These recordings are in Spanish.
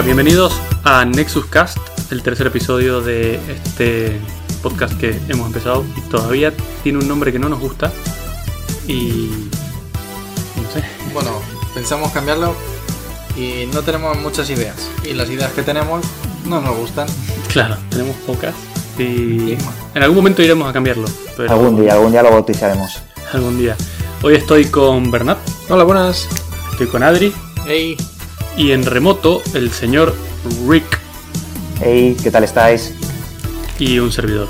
Hola, bienvenidos a Nexus Cast, el tercer episodio de este podcast que hemos empezado y todavía tiene un nombre que no nos gusta y no sé. Bueno, pensamos cambiarlo y no tenemos muchas ideas. Y las ideas que tenemos no nos gustan. Claro, tenemos pocas y en algún momento iremos a cambiarlo. Pero Algún día, algún día lo bautizaremos. algún día. Hoy estoy con Bernat, Hola, buenas. estoy con Adri Hey, y en remoto el señor Rick Hey, ¿qué tal estáis? y un servidor.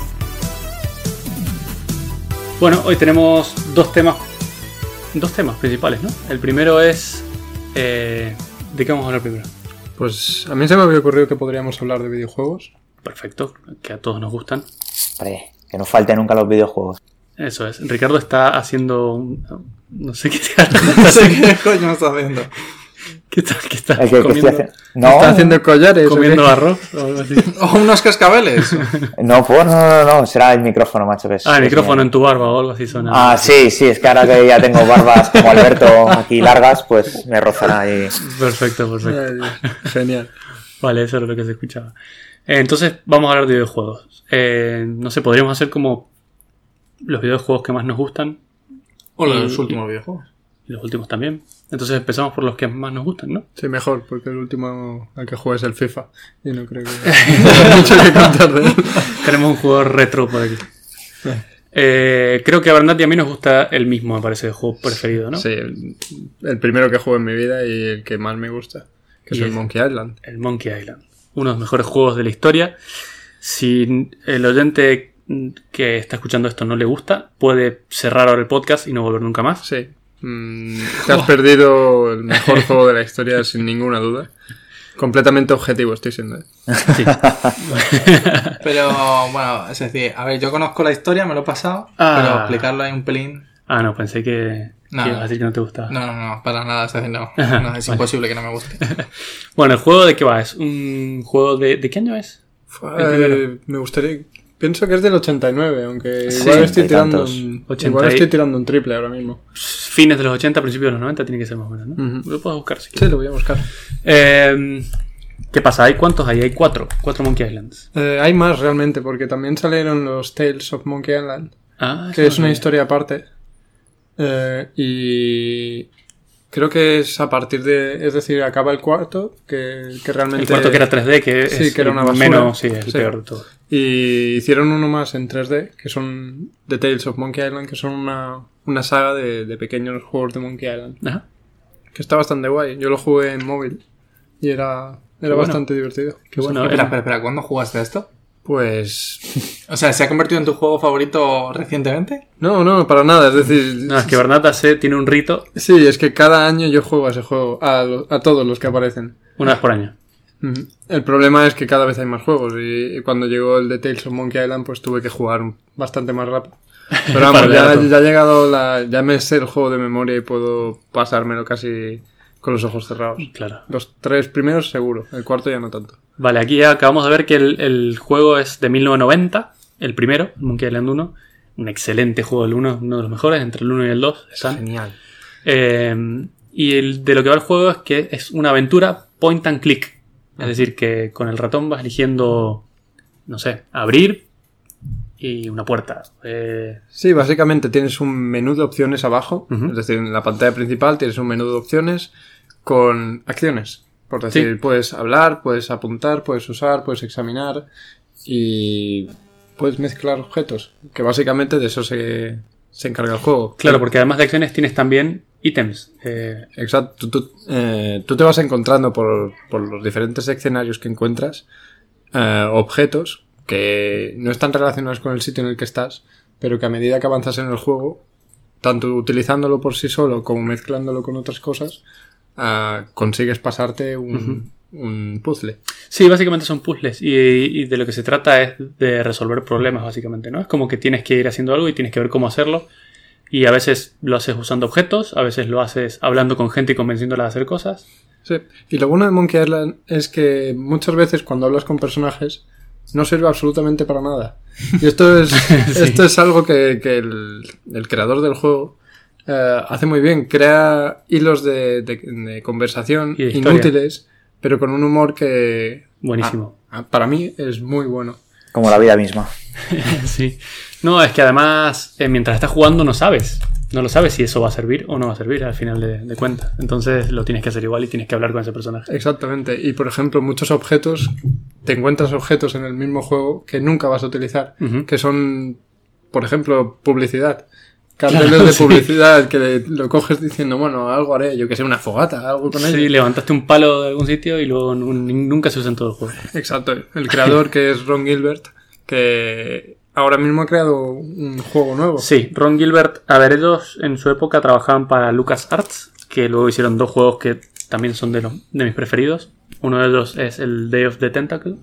Bueno, hoy tenemos dos temas, dos temas principales, ¿no? El primero es eh, ¿de qué vamos a hablar primero? Pues a mí se me había ocurrido que podríamos hablar de videojuegos. Perfecto, que a todos nos gustan. Que no falten nunca los videojuegos. Eso es. Ricardo está haciendo un- no sé qué no sé qué coño estás haciendo. ¿Qué está, qué está El que, que comiendo? haciendo- No, ¿Está haciendo collares? ¿Comiendo qué? arroz o algo así? O unos cascabeles. no, pues no, no, no, será el micrófono, macho. Que es, Ah, el micrófono en tu barba o algo así suena. Ah, sí, sí, es que ahora que ya tengo barbas como Alberto aquí largas, pues me rozan ahí. Perfecto, perfecto. Genial. Vale, eso era lo que se escuchaba. Eh, entonces, vamos a hablar de videojuegos. Eh, no sé, podríamos hacer como los videojuegos que más nos gustan O Y- los últimos videojuegos. y los últimos también. Entonces empezamos por los que más nos gustan, ¿no? Sí, mejor, porque el último al que juegue es el FIFA. Y no creo que haya mucho que contar de él. Tenemos un jugador retro por aquí. Eh, creo que a Bernat y a mí nos gusta el mismo, me parece, el juego preferido, ¿no? Sí, el, el primero que juego en mi vida y el que más me gusta, que es el Monkey Island. El Monkey Island. Uno de los mejores juegos de la historia. Si el oyente que está escuchando esto no le gusta, puede cerrar ahora el podcast y no volver nunca más. Sí. Mm, te has perdido el mejor juego de la historia sin ninguna duda. Completamente objetivo estoy siendo. ¿eh? Sí. Pero bueno, es decir, a ver, yo conozco la historia, me lo he pasado, Ah. pero explicarlo ahí un pelín. Ah, no, pensé que, No, que ibas no. a decir que no te gustaba. No, no, no, para nada, es decir, no. no es Vale. imposible que no me guste. Bueno, ¿el juego de qué va? ¿Es un juego de... ¿De qué año es? Eh, me gustaría. Pienso que es del 89, aunque Sí, igual estoy tirando un, 80 igual estoy tirando un triple ahora mismo. Fines de los 80, principios de los 90 tiene que ser más o menos, ¿no? Lo puedes buscar si Sí, quieres. lo voy a buscar. Eh, ¿Qué pasa? ¿Hay cuántos hay? Hay cuatro. Cuatro Monkey Islands. Eh, hay más realmente, porque también salieron los Tales of Monkey Island, Ah, que es una historia aparte. Eh, y creo que es a partir de. Es decir, acaba el cuarto, que, que realmente. El cuarto que era 3D, que Sí, es que era el una basura. menos, sí, el Sí. peor de todo. Y hicieron uno más en 3D, que son The Tales of Monkey Island, que son una, una saga de, de pequeños juegos de Monkey Island. Ajá. Que está bastante guay. Yo lo jugué en móvil y era, era bueno. bastante divertido. Qué bueno. espera, era- espera, espera, ¿cuándo jugaste a esto? Pues. O sea, ¿se ha convertido en tu juego favorito recientemente? No, no, para nada. Es decir, No, es que Bernat hace- tiene un rito sí, es que cada año yo juego a ese juego, a, lo- a todos los que aparecen. una vez por año. Ujú. El problema es que cada vez hay más juegos y, y cuando llegó el de Tales of Monkey Island pues tuve que jugar bastante más rápido. Pero vamos, ya, ya ha llegado la... ya me sé el juego de memoria y puedo pasármelo casi con los ojos cerrados. Claro. Los tres primeros seguro, el cuarto ya no tanto. Vale, aquí ya acabamos de ver que el, el juego es de 1990, el primero, Monkey Island 1. Un excelente juego, el 1 uno de los mejores, entre el 1 y el 2 están. Genial. Eh, y el, de lo que va el juego es que es una aventura point and click. Es decir, que con el ratón vas eligiendo, no sé, abrir y una puerta. Eh, Sí, básicamente tienes un menú de opciones abajo, es decir, en la pantalla principal tienes un menú de opciones con acciones. Por decir, Sí. puedes hablar, puedes apuntar, puedes usar, puedes examinar y puedes mezclar objetos, que básicamente de eso se, se encarga el juego. claro, porque además de acciones tienes también ítems. Eh, Exacto, tú, eh, tú te vas encontrando por, por los diferentes escenarios que encuentras eh, objetos que no están relacionados con el sitio en el que estás, pero que a medida que avanzas en el juego, tanto utilizándolo por sí solo como mezclándolo con otras cosas, ah, consigues pasarte un, un puzzle. Sí, básicamente son puzzles y, y de lo que se trata es de resolver problemas, básicamente, ¿no? Es como que tienes que ir haciendo algo y tienes que ver cómo hacerlo. Y a veces lo haces usando objetos, a veces lo haces hablando con gente y convenciéndola de hacer cosas. Sí. Y lo bueno de Monkey Island es que muchas veces cuando hablas con personajes no sirve absolutamente para nada. Y esto es, esto es algo que, que el, el creador del juego eh, hace muy bien. Crea hilos de, de- de conversación Y de historia. inútiles pero con un humor que Buenísimo. para mí es muy bueno. Como la vida misma. sí. No, es que además, eh, mientras estás jugando no sabes. No lo sabes si eso va a servir o no va a servir al final de, de cuentas. Entonces lo tienes que hacer igual y tienes que hablar con ese personaje. Exactamente. Y por ejemplo, muchos objetos, te encuentras objetos en el mismo juego que nunca vas a utilizar, que son, por ejemplo, publicidad. Carteles Claro, de sí. publicidad que le- lo coges diciendo, bueno, algo haré, yo que sé, una fogata, algo con Sí, ello. levantaste un palo de algún sitio y luego nun- nunca se usa en todo el juego. Exacto. El creador que es Ron Gilbert, que ahora mismo ha creado un juego nuevo. Sí, Ron Gilbert, a ver, ellos en su época trabajaban para LucasArts, que luego hicieron dos juegos que también son de, los, de mis preferidos. Uno de ellos es el Day of the Tentacle.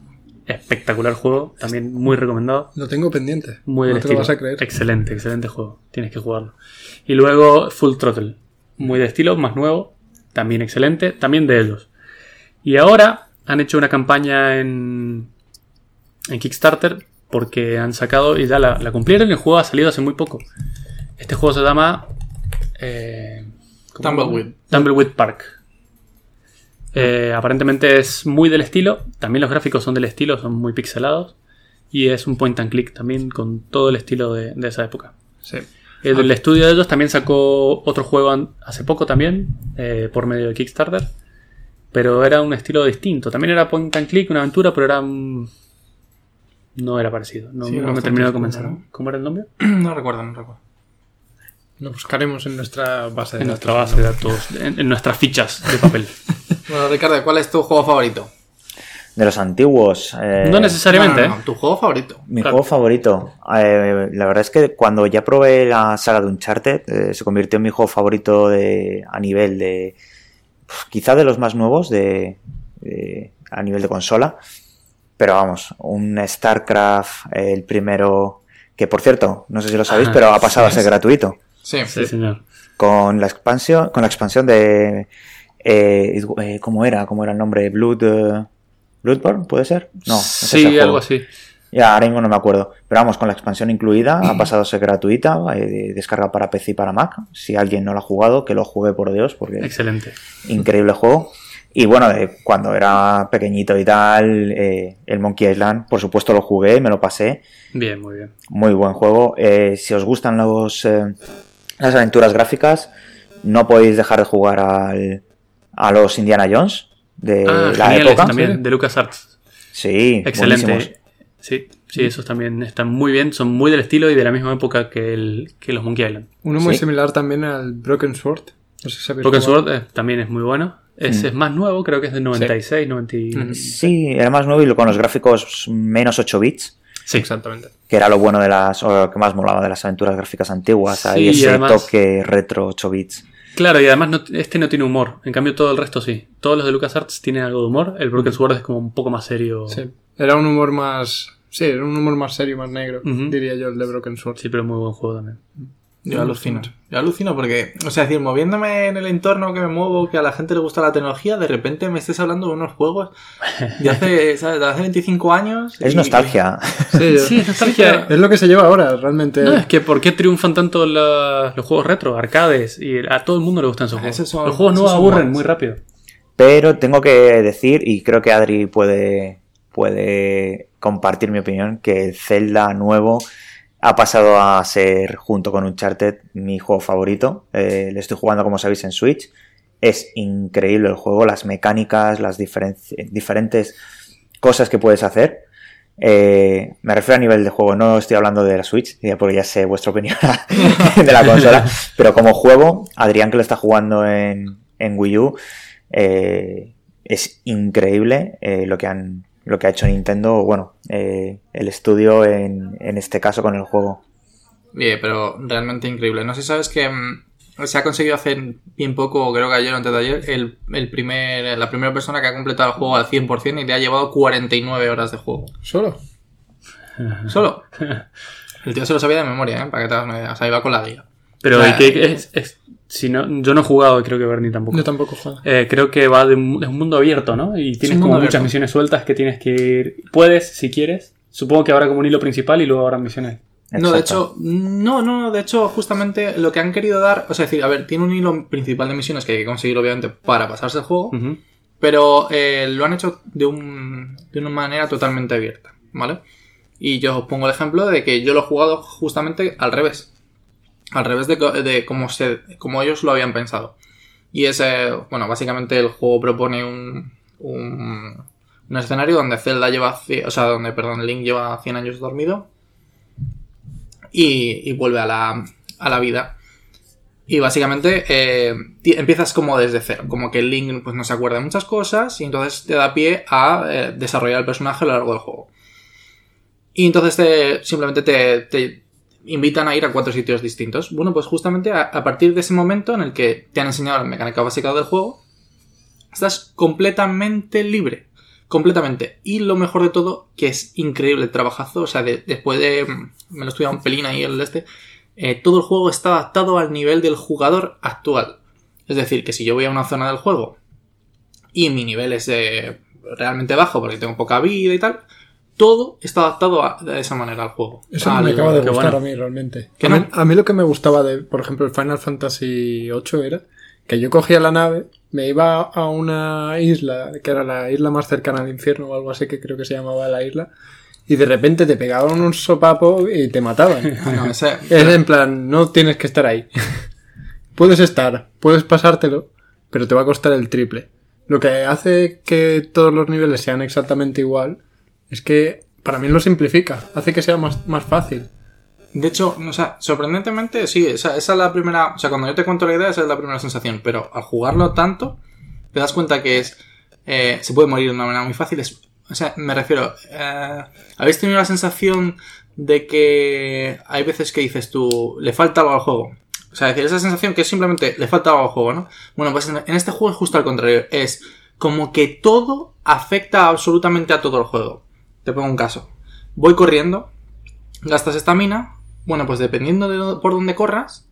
Espectacular juego, también muy recomendado. Lo tengo pendiente. Muy no del te lo vas a creer. Excelente, excelente juego. Tienes que jugarlo. Y luego Full Throttle. Muy de estilo, más nuevo. También excelente. También de ellos. Y ahora han hecho una campaña en, en Kickstarter porque han sacado y ya la, la cumplieron. El juego ha salido hace muy poco. Este juego se llama eh. Tumbleweed. Tumbleweed Park. Eh, aparentemente es muy del estilo. También los gráficos son del estilo, son muy pixelados. Y es un point and click también con todo el estilo de, de esa época. Sí. El, el estudio de ellos también sacó otro juego hace poco también, eh, por medio de Kickstarter. Pero era un estilo distinto. También era point and click, una aventura, pero era. No era parecido. No, Sí, no me terminó de. ¿no? ¿Cómo era el nombre? No recuerdo, no recuerdo. Lo buscaremos en nuestra base de En datos. nuestra base de datos, en, en nuestras fichas de papel. Bueno, Ricardo, ¿cuál es tu juego favorito? De los antiguos. eh, no necesariamente, No, no, ¿eh? no, tu juego favorito. Mi Claro. juego favorito. eh, la verdad es que cuando ya probé la saga de Uncharted, eh, se convirtió en mi juego favorito de, a nivel de. pf, Quizá de los más nuevos de, de- a nivel de consola. Pero vamos, un StarCraft, eh, el primero. Que por cierto, no sé si lo sabéis, Ajá, pero ha pasado sí. a ser gratuito. Sí. Sí, señor. Con la expansión, con la expansión de. Eh, eh, ¿Cómo era? ¿Cómo era el nombre? Blood. eh, Bloodborne, ¿puede ser? No, sí, algo así. Ya, ahora mismo no me acuerdo. Pero vamos, con la expansión incluida, ha pasado a ser gratuita, eh, de descarga para PC y para Mac. Si alguien no lo ha jugado, que lo juegue por Dios, porque Excelente. increíble juego. Y bueno, cuando era pequeñito y tal, eh, el Monkey Island, por supuesto lo jugué, me lo pasé. Bien, muy bien. Muy buen juego. Si os gustan los, las aventuras gráficas, no podéis dejar de jugar al, a los Indiana Jones de ah, la geniales época. también, Sí. de LucasArts. Sí, Excelente. buenísimos. Sí, sí, esos también están muy bien. Son muy del estilo y de la misma época que, el, que los Monkey Island. Uno muy Sí. similar también al Broken Sword. No sé si habéis Broken jugado. Sword eh, también es muy bueno. Es, Mm. es más nuevo, creo que es de 96, 90. Ujú. Sí, era más nuevo y con los gráficos menos 8 bits, Sí, Exactamente. que era lo bueno de las, o lo que más molaba de las aventuras gráficas antiguas. Sí, Ahí y ese además- toque retro 8 bits. Claro, y además no- este no tiene humor. En cambio, todo el resto sí. Todos los de LucasArts tienen algo de humor. El Broken Sword es como un poco más serio. Sí. Era un humor más. Sí, era un humor más serio, más negro, diría yo, el de Broken Sword. Sí, pero muy buen juego también. Yo alucino. Yo alucino porque, o sea, decir, moviéndome en el entorno que me muevo, que a la gente le gusta la tecnología, de repente me estés hablando de unos juegos de hace, ¿sabes? de hace 25 años. Es y- nostalgia. Sí, Sí, es nostalgia. Es lo que se lleva ahora, realmente. No, es que ¿por qué triunfan tanto la- los juegos retro, arcades? Y a todo el mundo le gustan esos juegos. Esos son- los juegos nuevos aburren muy rápido. Pero tengo que decir, y creo que Adri puede, puede compartir mi opinión, que el Zelda nuevo ha pasado a ser, junto con Uncharted, mi juego favorito. Eh, le estoy jugando, como sabéis, en Switch. Es increíble el juego, las mecánicas, las diferen- diferentes cosas que puedes hacer. Eh, me refiero a nivel de juego, no estoy hablando de la Switch, porque ya sé vuestra opinión de la consola, pero como juego, Adrián que lo está jugando en, en Wii U, eh, es increíble eh, lo que han lo que ha hecho Nintendo, bueno, eh, el estudio en, en este caso con el juego. Bien, pero realmente increíble. No sé si sabes que mm, se ha conseguido hacer bien poco, creo que ayer o antes de ayer, el, el primer, la primera persona que ha completado el juego al 100% y le ha llevado 49 horas de juego. Solo. Solo. El tío se lo sabía de memoria, ¿eh? Para que te hagas una idea. O sea, iba con la guía. Pero Nah. ¿y qué es, es- si no, yo no he jugado y creo que Bernie tampoco. Yo tampoco juego. Eh, creo que va de un, es un mundo abierto, ¿no? Y tienes como muchas misiones sueltas que tienes que ir. Puedes, si quieres. Supongo que habrá como un hilo principal y luego habrá misiones. No, de hecho, no, no, de hecho, justamente lo que han querido dar, o sea, es decir, a ver, tiene un hilo principal de misiones que hay que conseguir, obviamente, para pasarse el juego. Pero eh, lo han hecho de, un, de una manera totalmente abierta, ¿vale? Y yo os pongo el ejemplo de que yo lo he jugado justamente al revés. Al revés de, de como ellos lo habían pensado. Y es, bueno, básicamente el juego propone un, un, un escenario donde Zelda lleva, o sea, donde, perdón, Link lleva 100 años dormido y, vuelve a la, a la vida. Y básicamente eh, empiezas como desde cero, como que Link pues, no se acuerda de muchas cosas y entonces te da pie a eh, desarrollar el personaje a lo largo del juego. Y entonces te, simplemente te, te invitan a ir a cuatro sitios distintos. Bueno, pues justamente a, partir de ese momento en el que te han enseñado la mecánica básica del juego, estás completamente libre. Completamente. Y lo mejor de todo, que es increíble el trabajazo. O sea, de- después de. mm, Me lo he estudiado un pelín ahí el este. eh, todo el juego está adaptado al nivel del jugador actual. Es decir, que si yo voy a una zona del juego y mi nivel es realmente bajo porque tengo poca vida y tal, todo está adaptado a- de esa manera al juego. Eso Al- me acaba de gustar bueno. a mí realmente. ¿Que A mí, no? a mí lo que me gustaba de, por ejemplo, el Final Fantasy VIII era que yo cogía la nave, me iba a una isla, que era la isla más cercana al infierno o algo así, que creo que se llamaba la isla, y de repente te pegaban un sopapo y te mataban. Ah, Es en plan, no tienes que estar ahí. puedes estar, puedes pasártelo, pero te va a costar el triple. Lo que hace que todos los niveles sean exactamente igual es que para mí lo simplifica, hace que sea más, más fácil. De hecho, o sea, sorprendentemente, sí, esa, esa es la primera. O sea, cuando yo te cuento la idea, esa es la primera sensación. Pero al jugarlo tanto, te das cuenta que es. eh, se puede morir de una manera muy fácil. Es, o sea, me refiero. eh, ¿Habéis tenido la sensación de que hay veces que dices tú, le falta algo al juego? O sea, decir, esa sensación que es simplemente le falta algo al juego, ¿no? Bueno, pues en, en este juego es justo al contrario. Es como que todo afecta absolutamente a todo el juego. Te pongo un caso. Voy corriendo, gastas estamina. Bueno, pues dependiendo de por dónde corras,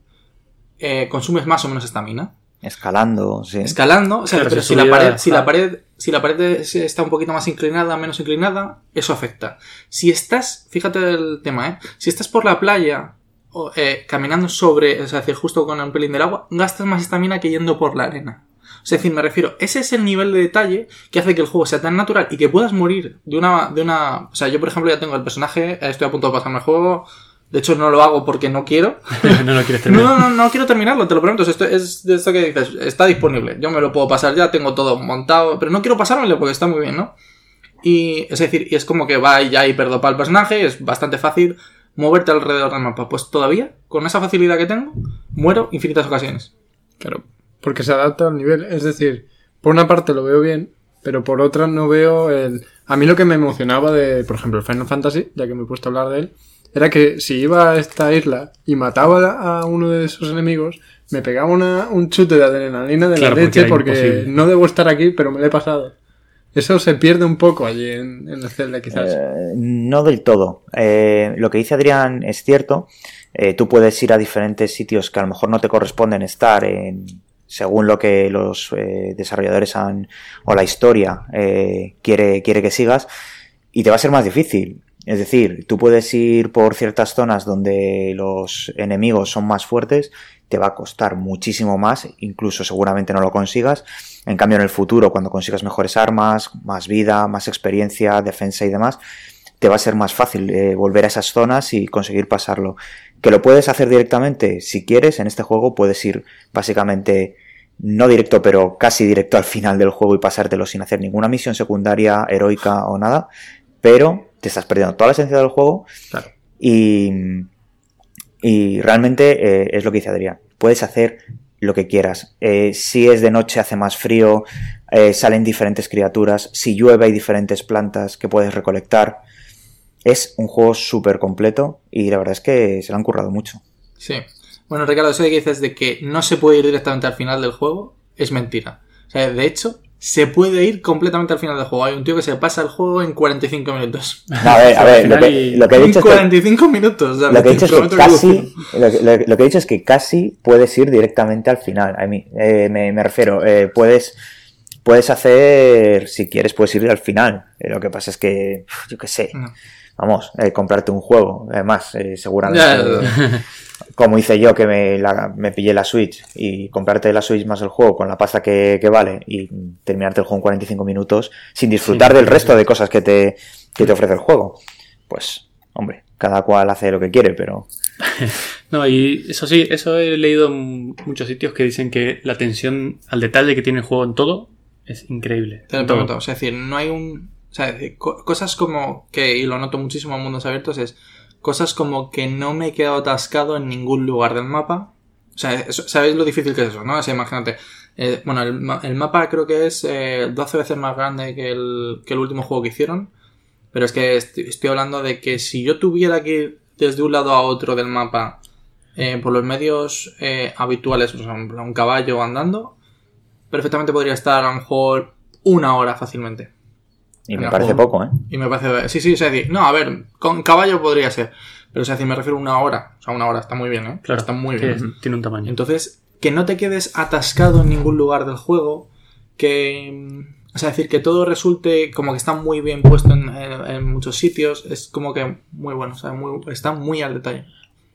eh, consumes más o menos estamina. Escalando, sí. Escalando, o sea, pero si la, pared, si, la pared, si la pared es- está un poquito más inclinada, menos inclinada, eso afecta. Si estás, fíjate el tema, ¿eh? Si estás por la playa o, eh, caminando sobre, es decir, justo con un pelín del agua, gastas más estamina que yendo por la arena. Es decir, me refiero, ese es el nivel de detalle que hace que el juego sea tan natural y que puedas morir de una, de una, o sea, yo por ejemplo ya tengo el personaje, estoy a punto de pasarme el juego, de hecho no lo hago porque no quiero, no lo quieres no, terminar. no, no, no quiero terminarlo, te lo prometo. Esto es de esto que dices, está disponible. Yo me lo puedo pasar ya, tengo todo montado, pero no quiero pasármelo porque está muy bien, ¿no? Y es decir, y es como que va ya hiperdopa el personaje, es bastante fácil moverte alrededor del mapa. Pues todavía, con esa facilidad que tengo, muero infinitas ocasiones. Claro, porque se adapta al nivel. Es decir, por una parte lo veo bien, pero por otra no veo el... A mí lo que me emocionaba de, por ejemplo, el Final Fantasy, ya que me he puesto a hablar de él, era que si iba a esta isla y mataba a uno de esos enemigos, me pegaba una- un chute de adrenalina de Claro, la porque leche porque, no debo estar aquí, pero me lo he pasado. Eso se pierde un poco allí en, en el Zelda, quizás. Eh, no del todo. Eh, lo que dice Adrián es cierto. Eh, tú puedes ir a diferentes sitios que a lo mejor no te corresponden estar en, según lo que los eh, desarrolladores han o la historia eh, quiere, quiere que sigas y te va a ser más difícil. Es decir, tú puedes ir por ciertas zonas donde los enemigos son más fuertes, te va a costar muchísimo más, incluso seguramente no lo consigas. En cambio, en el futuro, cuando consigas mejores armas, más vida, más experiencia, defensa y demás, te va a ser más fácil eh, volver a esas zonas y conseguir pasarlo. Que lo puedes hacer directamente, si quieres, en este juego puedes ir básicamente no directo, pero casi directo al final del juego y pasártelo sin hacer ninguna misión secundaria, heroica o nada, pero te estás perdiendo toda la esencia del juego Claro. y, y realmente eh, es lo que dice Adrián. Puedes hacer lo que quieras. Eh, si es de noche hace más frío, eh, salen diferentes criaturas. Si llueve hay diferentes plantas que puedes recolectar. Es un juego súper completo y la verdad es que se lo han currado mucho. Sí. Bueno, Ricardo, eso de que dices de que no se puede ir directamente al final del juego es mentira. O sea, de hecho, se puede ir completamente al final del juego. Hay un tío que se pasa el juego en 45 minutos. A ver, a ver, lo que, y- lo que he En dicho es que 45 minutos. Lo que he dicho es que casi, lo que, lo que- lo que he dicho es que casi puedes ir directamente al final. A mí, eh, me, me refiero, eh, puedes, puedes hacer, si quieres, puedes ir al final. Eh, lo que pasa es que, yo qué sé, No. Vamos, eh, comprarte un juego. Además, eh, seguramente, como hice yo, que me, la- me pillé la Switch y comprarte la Switch más el juego con la pasta que, que vale y terminarte el juego en 45 minutos sin disfrutar Sí, del sí, resto sí. de cosas que te, que te ofrece el juego. Pues, hombre, cada cual hace lo que quiere, pero No, y eso sí, eso he leído en muchos sitios que dicen que la atención al detalle que tiene el juego en todo es increíble. Te lo pregunto, es decir, no hay un... O sea, cosas como que, y lo noto muchísimo en mundos abiertos, es cosas como que no me he quedado atascado en ningún lugar del mapa. O sea, eso- ¿sabéis lo difícil que es eso, no? O sea, imagínate. eh, bueno, el, el mapa creo que es eh, 12 veces más grande que el, que el último juego que hicieron. Pero es que estoy, hablando de que si yo tuviera que ir desde un lado a otro del mapa eh, por los medios eh, habituales, o sea, en plan, un caballo andando, perfectamente podría estar a lo mejor una hora fácilmente. Y me parece poco, ¿eh? Y me parece. Sí, sí, es decir, no, a ver, con caballo podría ser. Pero es decir, me refiero a una hora. O sea, una hora está muy bien, ¿eh? Claro, está muy bien. es- tiene un tamaño. Entonces, que no te quedes atascado en ningún lugar del juego, que... O sea, decir, que todo resulte como que está muy bien puesto en, en- en muchos sitios, es como que muy bueno, o sea, muy, está muy al detalle.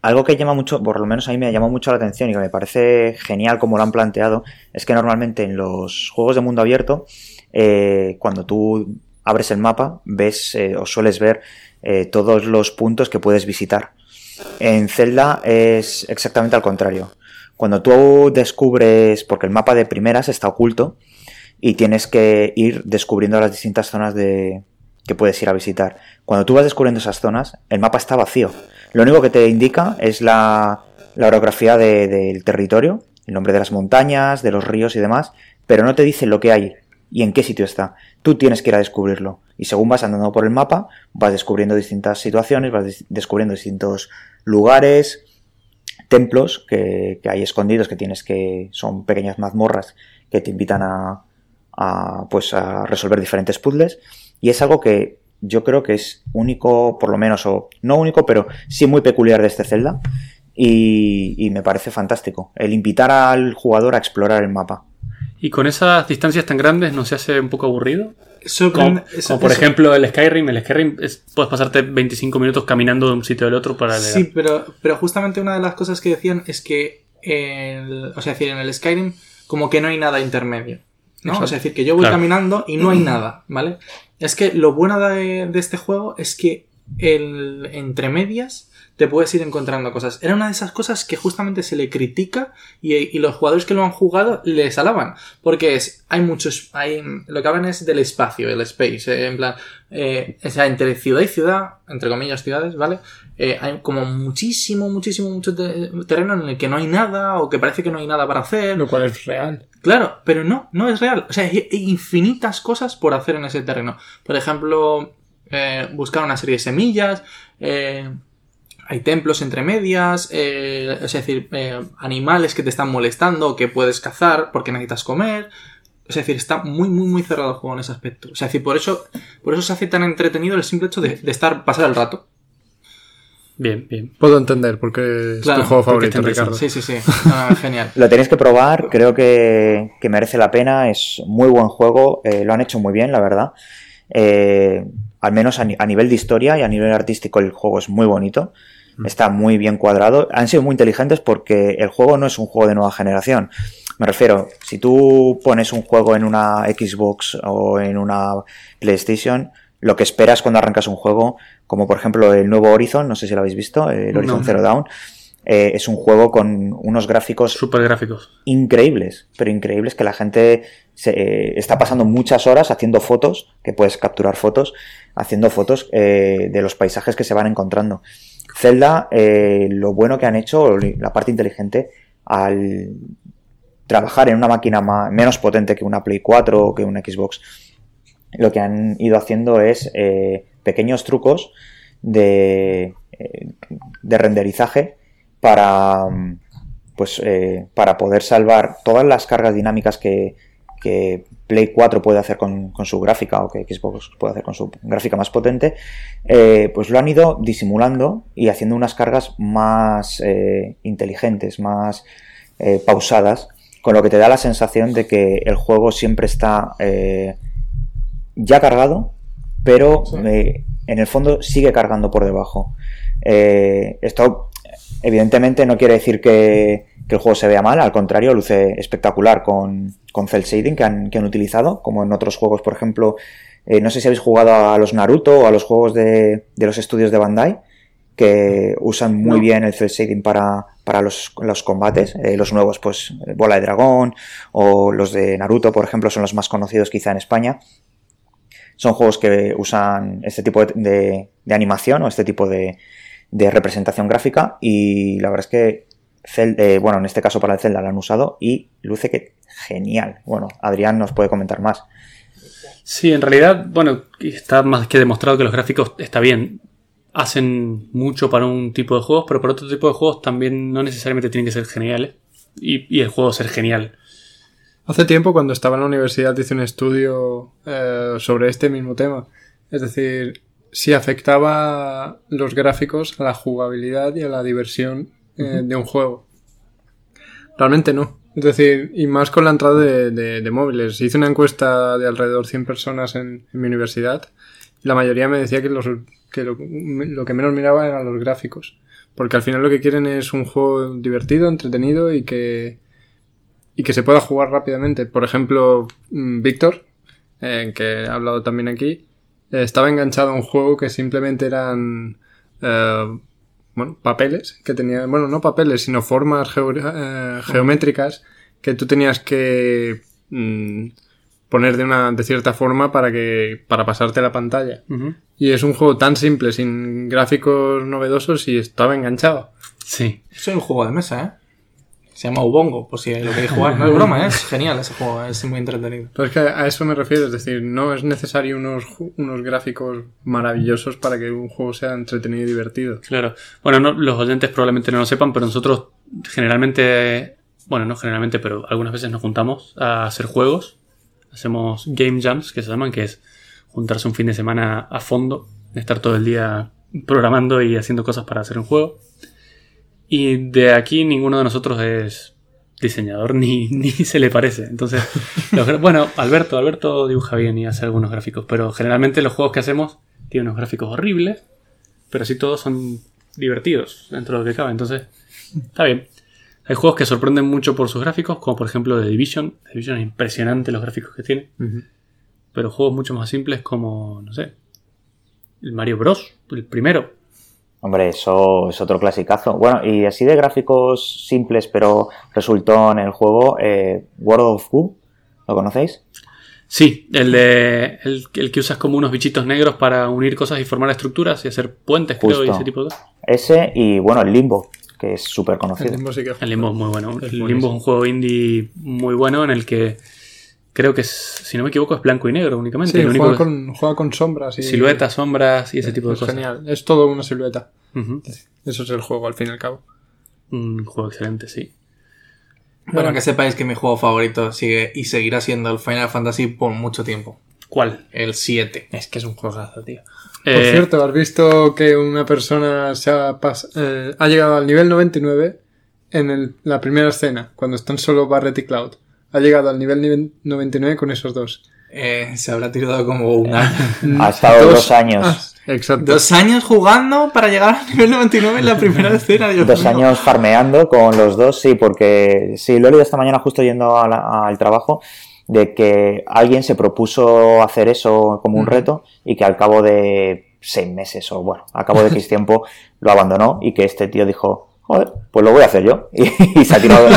Algo que llama mucho, por lo menos a mí me llama mucho la atención y que me parece genial como lo han planteado, es que normalmente en los juegos de mundo abierto, eh, cuando tú abres el mapa, ves eh, o sueles ver eh, todos los puntos que puedes visitar. En Zelda es exactamente al contrario. Cuando tú descubres, porque el mapa de primeras está oculto, y tienes que ir descubriendo las distintas zonas de que puedes ir a visitar. Cuando tú vas descubriendo esas zonas, el mapa está vacío. Lo único que te indica es la, la orografía de- del territorio, el nombre de las montañas, de los ríos y demás, pero no te dice lo que hay y en qué sitio está. Tú tienes que ir a descubrirlo. Y según vas andando por el mapa, vas descubriendo distintas situaciones, vas des- descubriendo distintos lugares, templos que, hay escondidos que tienes que. son pequeñas mazmorras que te invitan a, pues a resolver diferentes puzzles. Y es algo que yo creo que es único, por lo menos, o no único, pero sí muy peculiar de este Zelda. Y me parece fantástico. El invitar al jugador a explorar el mapa. Y con esas distancias tan grandes, ¿no se hace un poco aburrido? Eso, Como, eso- como por eso- ejemplo el Skyrim. El Skyrim es- puedes pasarte 25 minutos caminando de un sitio al otro para llegar. Sí, pero, pero justamente una de las cosas que decían es que, el, o sea, decir, en el Skyrim como que no hay nada intermedio. ¿no? Exacto. O sea, decir, que yo voy Claro. caminando y no hay nada, ¿vale? Es que lo bueno de, de este juego es que el, entre medias te puedes ir encontrando cosas. Era una de esas cosas que justamente se le critica y, y los jugadores que lo han jugado les alaban. Porque es, hay muchos, hay, lo que hablan es del espacio, el space, eh, en plan, eh, o sea, entre ciudad y ciudad, entre comillas ciudades, ¿vale? Eh, hay como muchísimo, muchísimo, mucho te- terreno en el que no hay nada o que parece que no hay nada para hacer. Lo cual es real. Claro, pero no, no es real. O sea, hay infinitas cosas por hacer en ese terreno. Por ejemplo, buscar una serie de semillas, eh, hay templos entre medias, eh, es decir, eh, animales que te están molestando, que puedes cazar porque necesitas comer. Es decir, está muy, muy, muy cerrado el juego en ese aspecto. O sea, es decir, por eso, por eso se hace tan entretenido el simple hecho de, de estar, pasar el rato. Bien, bien. Puedo entender porque es Claro, tu juego favorito, Ricardo. Sí, sí, sí. Genial. Lo tenéis que probar, creo que, que merece la pena, es muy buen juego, eh, lo han hecho muy bien, la verdad. Eh, al menos a, ni- a nivel de historia y a nivel artístico el juego es muy bonito, está muy bien cuadrado. Han sido muy inteligentes porque el juego no es un juego de nueva generación. Me refiero, si tú pones un juego en una Xbox o en una PlayStation, lo que esperas cuando arrancas un juego, como por ejemplo el nuevo Horizon, no sé si lo habéis visto, el Horizon No. Zero Dawn, eh, es un juego con unos gráficos Super gráficos. increíbles, pero increíbles que la gente se, eh, está pasando muchas horas haciendo fotos, que puedes capturar fotos, haciendo fotos eh, de los paisajes que se van encontrando. Zelda, eh, lo bueno que han hecho, la parte inteligente, al trabajar en una máquina ma- menos potente que una Play 4 o que una Xbox, lo que han ido haciendo es eh, pequeños trucos de, eh, de renderizaje para, mm, pues, para poder salvar todas las cargas dinámicas que, que Play 4 puede hacer con, con su gráfica o que Xbox puede hacer con su gráfica más potente, eh, pues lo han ido disimulando y haciendo unas cargas más eh, inteligentes, más eh, pausadas, con lo que te da la sensación de que el juego siempre está ya cargado, pero Sí. en el fondo sigue cargando por debajo. Esto evidentemente no quiere decir que, que, el juego se vea mal, al contrario, luce espectacular con, con cel shading que han, que han utilizado, como en otros juegos, por ejemplo, eh, no sé si habéis jugado a los Naruto o a los juegos de, de los estudios de Bandai, que usan muy No. bien el cel shading para, para los, los combates. Eh, los nuevos, pues Bola de Dragón o los de Naruto, por ejemplo, son los más conocidos quizá en España. Son juegos que usan este tipo de, de- de animación o este tipo de, de representación gráfica y la verdad es que Eh, bueno, en este caso para el Zelda lo han usado y luce que genial. Bueno, Adrián nos puede comentar más. Sí, en realidad, bueno, está más que demostrado que los gráficos está bien. Hacen mucho para un tipo de juegos, pero para otro tipo de juegos también no necesariamente tienen que ser geniales. Y, y el juego ser genial. Hace tiempo, cuando estaba en la universidad, hice un estudio eh, sobre este mismo tema. Es decir, si afectaba los gráficos a la jugabilidad y a la diversión eh, de un juego. Realmente no. Es decir, y más con la entrada de, de- de móviles. Hice una encuesta de alrededor 100 personas en, en mi universidad y la mayoría me decía que, los, que lo, lo que menos miraba eran los gráficos. Porque al final lo que quieren es un juego divertido, entretenido y que, y que se pueda jugar rápidamente. Por ejemplo, mm, Víctor, eh, que ha hablado también aquí, eh, estaba enganchado a un juego que simplemente eran eh, bueno, papeles, que tenían, bueno, no papeles, sino formas geo- eh, geométricas que tú tenías que mm, poner de una de cierta forma para que para pasarte la pantalla. Y es un juego tan simple, sin gráficos novedosos y estaba enganchado. Sí. Soy un juego de mesa, ¿eh? Se llama Ubongo, por si lo queréis jugar. No es broma, ¿eh? es genial ese juego, es muy entretenido. Pero es que a eso me refiero, es decir, no es necesario unos, unos gráficos maravillosos para que un juego sea entretenido y divertido. Claro. Bueno, no- los oyentes probablemente no lo sepan, pero nosotros generalmente, bueno, no generalmente, pero algunas veces nos juntamos a hacer juegos. Hacemos game jams, que se llaman, que es juntarse un fin de semana a fondo, estar todo el día programando y haciendo cosas para hacer un juego. Y de aquí ninguno de nosotros es diseñador ni, ni se le parece. Entonces, los bueno, Alberto, Alberto dibuja bien y hace algunos gráficos, pero generalmente los juegos que hacemos tienen unos gráficos horribles, pero así todos son divertidos dentro de lo que cabe. Entonces, está bien. Hay juegos que sorprenden mucho por sus gráficos, como por ejemplo The Division. The Division es impresionante los gráficos que tiene, pero juegos mucho más simples como, no sé, el Mario Bros, el primero. Hombre, eso es otro clasicazo. Bueno, y así de gráficos simples, pero resultó en el juego eh, World of Goo. ¿Lo conocéis? Sí, el de el, el que usas como unos bichitos negros para unir cosas y formar estructuras y hacer puentes, creo, y ese tipo de cosas. Ese y bueno, el Limbo, que es súper El conocido. Limbo sí que El Limbo es muy bueno. Es el buenísimo. Limbo es un juego indie muy bueno en el que creo que, es, si no me equivoco, es blanco y negro únicamente. Sí, único juega con, juega con sombras y siluetas, sombras y ese tipo de es cosas. genial. Es todo una silueta. Eso es el juego, al fin y al cabo. Un juego excelente, sí. Bueno, que sepáis que mi juego favorito sigue y seguirá siendo el Final Fantasy por mucho tiempo. ¿Cuál? El 7. Es que es un juegazo, tío. Eh, Por cierto, ¿has visto que una persona se ha, pas- eh, ha llegado al nivel 99 en el- la primera escena, cuando están solo Barret y Cloud? Ha llegado al nivel nive- 99 con esos dos. Eh, se habrá tirado como un año. Ha estado dos, años. Ah, exacto. Dos años jugando para llegar al nivel 99 en la primera escena. Dios Dos mío. años farmeando con los dos, sí, porque sí, lo he leído esta mañana justo yendo al trabajo, de que alguien se propuso hacer eso como un reto y que al cabo de seis meses o bueno, al cabo de X tiempo lo abandonó y que este tío dijo, joder, pues lo voy a hacer yo. Y, se ha tirado,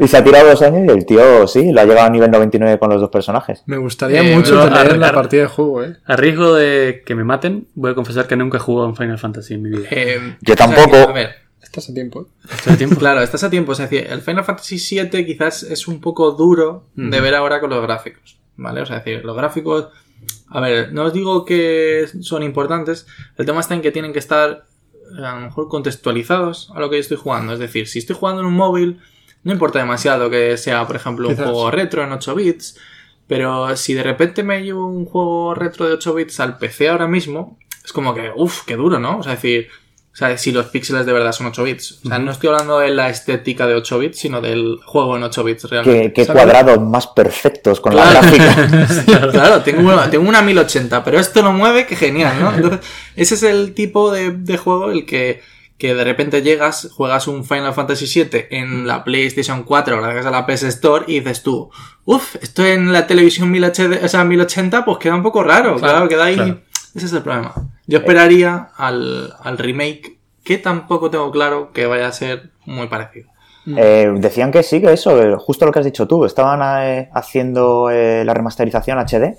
y se ha tirado dos años y el tío sí, lo ha llegado a nivel 99 con los dos personajes. Me gustaría Eh, mucho tener la ar- partida de juego, ¿eh? A riesgo de que me maten, voy a confesar que nunca he jugado en Final Fantasy en mi vida. Eh, Yo o sea, tampoco. que, a ver, Estás a tiempo, ¿eh? Claro, estás a tiempo. Es decir, el Final Fantasy VII quizás es un poco duro de ver ahora con los gráficos. ¿Vale? O sea, es decir, los gráficos. A ver, no os digo que son importantes. El tema está en que tienen que estar a lo mejor contextualizados a lo que yo estoy jugando. Es decir, si estoy jugando en un móvil, no importa demasiado que sea, por ejemplo, un Quizás. juego retro en 8 bits. Pero si de repente me llevo un juego retro de 8 bits al PC ahora mismo, es como que, uff, qué duro, ¿no? O sea, es decir, O sea, si los píxeles de verdad son 8 bits. O sea, no estoy hablando de la estética de 8 bits, sino del juego en 8 bits realmente. Qué, qué cuadrados más perfectos con la gráfica. claro, tengo una, tengo una 1080, pero esto no mueve, que genial, ¿no? Entonces, ese es el tipo de, de juego el que, que de repente llegas, juegas un Final Fantasy VII en la PlayStation 4 gracias a la PS Store y dices tú, uff, esto en la televisión 1080, o sea, 1080 pues queda un poco raro, claro, queda ahí. claro. Ese es el problema. Yo esperaría al, al remake, que tampoco tengo claro que vaya a ser muy parecido. Eh, decían que sí, que eso, justo lo que has dicho tú, estaban eh, haciendo eh, la remasterización HD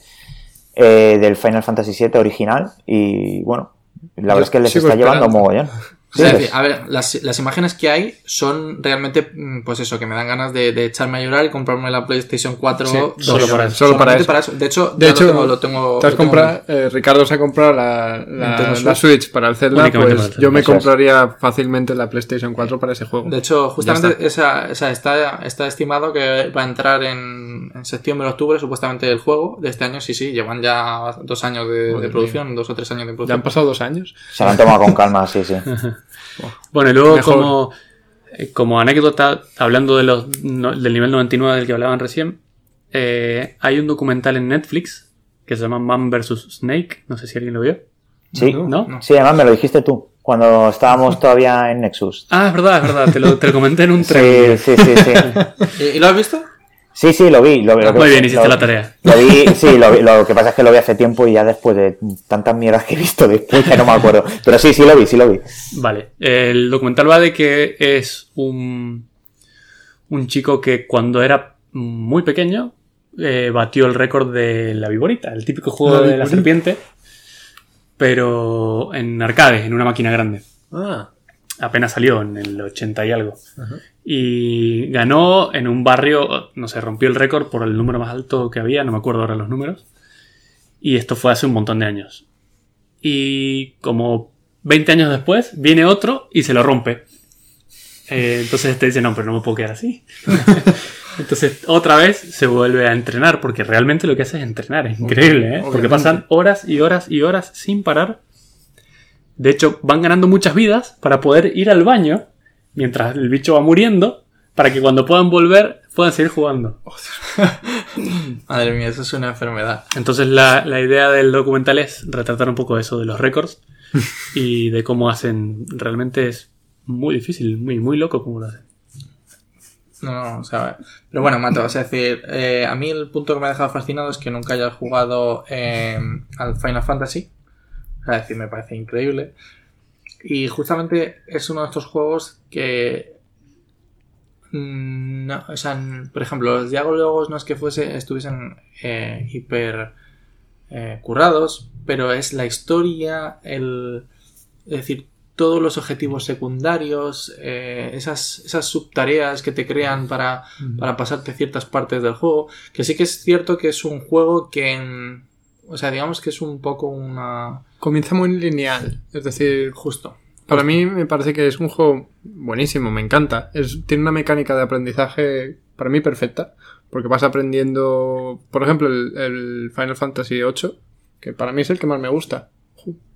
eh, del Final Fantasy VII original y bueno, la verdad es que les está llevando esperando. mogollón. O sea, decir, a ver, las, las imágenes que hay son realmente, mm, pues eso, que me dan ganas de, de echarme a llorar y comprarme la PlayStation 4 Sí, dos- solo para eso. Solo para eso. De hecho, De ya hecho, lo tengo, lo tengo- te has lo tengo- comprado, eh, Ricardo se ha comprado la, la, Switch. Para el Zelda, Únicamente pues para el yo me es. compraría fácilmente la PlayStation 4 para ese juego. De hecho, Ya justamente esa, esa está, está estimado que va a entrar en, en septiembre octubre, supuestamente, el juego de este año. Sí, sí, llevan ya dos años de, de producción, dos o tres años de Ya producción. han pasado dos años. Se lo han tomado con calma, sí, sí. Bueno, y luego Mejor. como, eh, como anécdota, hablando de los, no- del nivel 99 del que hablaban recién, eh, hay un documental en Netflix que se llama Man vs. Snake, no sé si alguien lo vio, Sí, ¿no? sí, además me lo dijiste tú, cuando estábamos todavía en Nexus. Ah, es verdad, es verdad, te lo, te lo comenté en un Sí, tren. sí, sí, sí. ¿Y, y lo has visto? Sí, sí, lo vi. Lo, lo Muy que- bien, hiciste lo- la tarea. Lo vi, sí, lo, vi- lo que pasa es que lo vi hace tiempo y ya después de tantas mierdas que he visto después ya no me acuerdo. Pero sí, sí lo vi, sí lo vi. Vale, el documental va de que es un, un chico que cuando era muy pequeño eh, batió el récord de la viborita, el típico juego La de la serpiente, pero en arcade, en una máquina grande. Ah, Apenas salió en el 80 y algo. Y ganó en un barrio, no sé, rompió el récord por el número más alto que había, no me acuerdo ahora los números. Y esto fue hace un montón de años. Y como 20 años después, viene otro y se lo rompe. Eh, entonces te dice, no, pero no me puedo quedar así. entonces otra vez se vuelve a entrenar, porque realmente lo que hace es entrenar, es increíble, ¿eh? Porque pasan horas y horas y horas sin parar. De hecho, van ganando muchas vidas para poder ir al baño mientras el bicho va muriendo, para que cuando puedan volver puedan seguir jugando. Madre mía, eso es una enfermedad. Entonces la, la idea del documental es retratar un poco eso de los récords y de cómo hacen. Realmente es muy difícil, muy, muy loco cómo lo hacen. No, no, o sea, pero bueno, Mato, es decir, eh, a mí el punto que me ha dejado fascinado es que nunca hayas jugado eh, al Final Fantasy. Es decir, me parece increíble. Y justamente es uno de estos juegos que. mm, No, o sea, por ejemplo, los diálogos no es que fuese, estuviesen eh, hiper eh, currados, pero es la historia, el. Es decir, todos los objetivos secundarios, eh, esas, esas subtareas que te crean para, para pasarte ciertas partes del juego. Que sí que es cierto que es un juego que. en- o sea, digamos que es un poco una. comienza muy lineal. Es decir, Justo. para mí me parece que es un juego buenísimo, me encanta. Es, tiene una mecánica de aprendizaje para mí perfecta. Porque vas aprendiendo, por ejemplo, el, el Final Fantasy VIII, que para mí es el que más me gusta.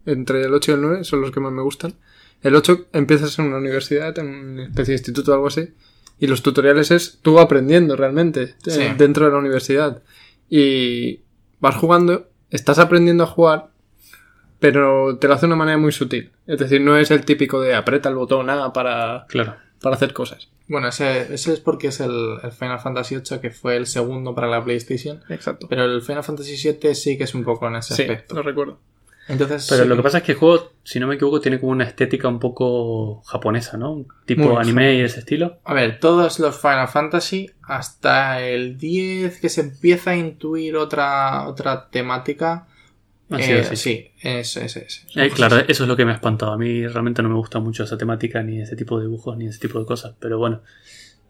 Entre el 8 y el 9 son los que más me gustan. El 8 empiezas en una universidad, en una especie de instituto o algo así. Y los tutoriales es tú aprendiendo realmente eh, Sí. dentro de la universidad. Y vas jugando, estás aprendiendo a jugar, pero te lo hace de una manera muy sutil. Es decir, no es el típico de aprieta el botón A para, Claro. para hacer cosas. Bueno, ese, ese es porque es el, el Final Fantasy VIII que fue el segundo para la PlayStation. Exacto. Pero el Final Fantasy VII sí que es un poco en ese Sí, aspecto. lo recuerdo. Entonces, Pero sí, lo que pasa es que el juego, si no me equivoco, tiene como una estética un poco japonesa, ¿no? Tipo Muy anime y ese estilo. A ver, todos los Final Fantasy, hasta el 10 que se empieza a intuir otra, otra temática. Así eh, es, sí. sí, es, es, es. Eh, claro, eso es lo que me ha espantado. A mí realmente no me gusta mucho esa temática, ni ese tipo de dibujos, ni ese tipo de cosas. Pero bueno,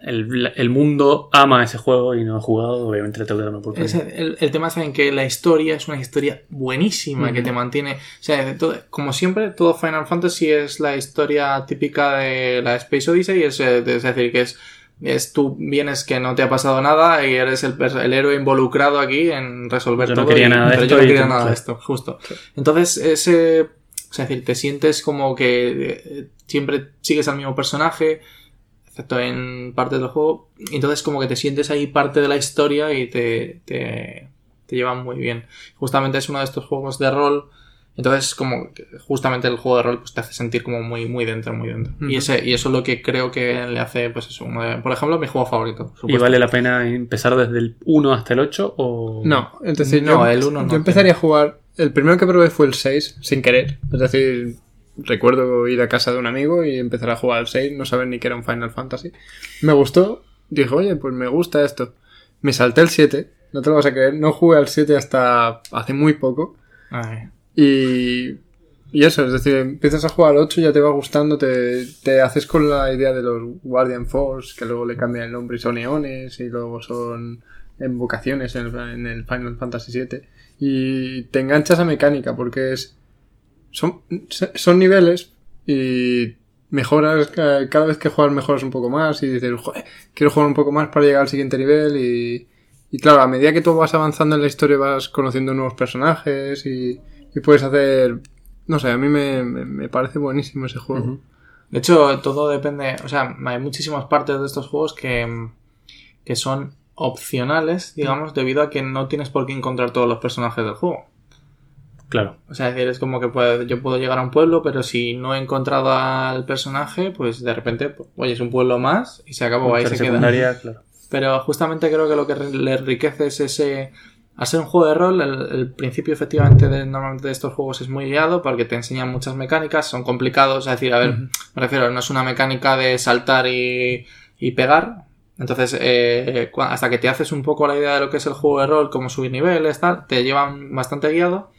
el, el mundo ama ese juego y no he jugado, obviamente le tengo que dar una oportunidad. Es el, el tema está en que la historia es una historia buenísima que te mantiene. O sea, todo- como siempre, todo Final Fantasy es la historia típica de la Space Odyssey. Es, es decir, que es, es tú vienes que no te ha pasado nada y eres el, el héroe involucrado aquí en resolver Yo no todo. quería y- nada de pero esto yo no quería nada de esto, justo. Entonces, ese. es decir, te sientes como que eh, siempre sigues al mismo personaje, excepto en partes del juego, y entonces como que te sientes ahí parte de la historia y te, te, te llevan muy bien. Justamente es uno de estos juegos de rol entonces, como justamente el juego de rol pues, te hace sentir como muy, muy dentro, muy dentro. y, ese, y eso es lo que creo que le hace, pues eso, uno de- por ejemplo, mi juego favorito. ¿Y vale la pena empezar desde el 1 hasta el 8? O... No, es decir, No, yo, el uno no yo empezaría a jugar. El primero que probé fue el 6, sin querer. Es decir, recuerdo ir a casa de un amigo y empezar a jugar al 6, no saber ni que era un Final Fantasy. Me gustó, dije, oye, pues me gusta esto. Me salté el 7, no te lo vas a creer, no jugué al 7 hasta hace muy poco. Ay. Y, y eso, es decir, empiezas a jugar al 8 y ya te va gustando, te, te haces con la idea de los Guardian Force, que luego le cambian el nombre y son eones, y luego son invocaciones en el, en el Final Fantasy VII. Y te enganchas a mecánica, porque es son, son niveles y mejoras, ca- cada vez que juegas mejoras un poco más y dices, "Joder, quiero jugar un poco más para llegar al siguiente nivel y, y claro, a medida que tú vas avanzando en la historia vas conociendo nuevos personajes y, puedes hacer... No sé, a mí me, me, me parece buenísimo ese juego. De hecho, todo depende, o sea, hay muchísimas partes de estos juegos que, que son opcionales, digamos, debido a que no tienes por qué encontrar todos los personajes del juego. Claro. O sea, es decir, es como que puede- yo puedo llegar a un pueblo, pero si no he encontrado al personaje, pues de repente, pues, oye, es un pueblo más y se acabó, ahí se queda. claro. Pero justamente creo que lo que le enriquece es ese... Al ser un juego de rol, el, el principio efectivamente de, normalmente de estos juegos es muy guiado porque te enseñan muchas mecánicas, son complicados, es decir, a ver, me refiero, no es una mecánica de saltar y, y pegar. Entonces, eh, cua- hasta que te haces un poco la idea de lo que es el juego de rol, cómo subir niveles, tal, te llevan bastante guiado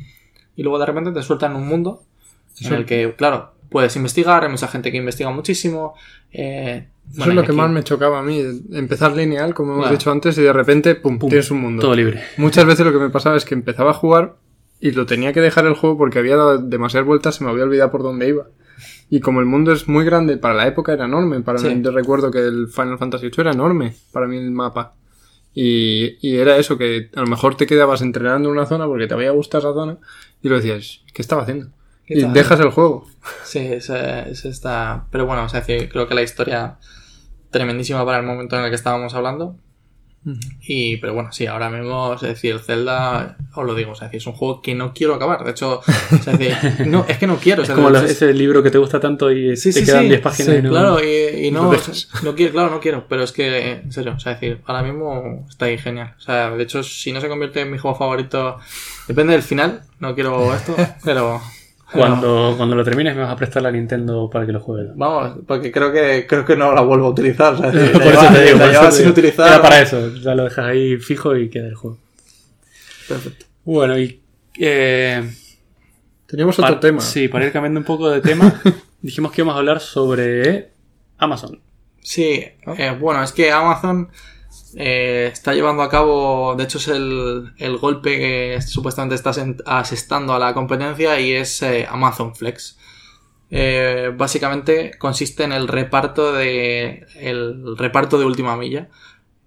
y luego de repente te sueltan un mundo en el que, claro, puedes investigar, hay mucha gente que investiga muchísimo. eh, Eso bueno, es lo que aquí- más me chocaba a mí, empezar lineal, como hemos Claro. dicho antes, y de repente, pum, Pum, tienes un mundo. Todo libre. Muchas veces lo que me pasaba es que empezaba a jugar y lo tenía que dejar el juego porque había dado demasiadas vueltas, se me había olvidado por dónde iba. Y como el mundo es muy grande, para la época era enorme. Para Sí. mí, yo recuerdo que el Final Fantasy VIII era enorme, para mí el mapa. Y, y era eso, que a lo mejor te quedabas entrenando en una zona porque te había gustado esa zona y lo decías, ¿qué estaba haciendo? ¿Qué Y dejas el juego. Sí, ese, ese está. Pero bueno, o sea, creo que la historia tremendísima para el momento en el que estábamos hablando. Y, pero bueno, sí, ahora mismo, es decir, el Zelda, os lo digo, o sea, es decir, es un juego que no quiero acabar. De hecho, es decir, no, es que no quiero. Es como ese libro que te gusta tanto y Sí, te sí, quedan sí. 10 páginas y no... Claro, y, y no, no quiero, claro, no quiero, pero es que, en serio, o sea, es decir, ahora mismo está ahí genial. O sea, de hecho, si no se convierte en mi juego favorito, depende del final, no quiero esto, pero... Cuando, cuando lo termines me vas a prestar la Nintendo para que lo juegues. Vamos, porque creo que creo que no la vuelvo a utilizar. por eso te digo, la sin digo. utilizar. Era para eso, ya lo dejas ahí fijo y queda el juego. Perfecto. Bueno, y... eh, Teníamos otro tema. Sí, para ir cambiando un poco de tema, dijimos que íbamos a hablar sobre Amazon. Sí, eh, bueno, es que Amazon eh, está llevando a cabo, de hecho es el, el golpe que supuestamente está asestando a la competencia y es eh, Amazon Flex. Eh, básicamente consiste en el reparto de el reparto de última milla.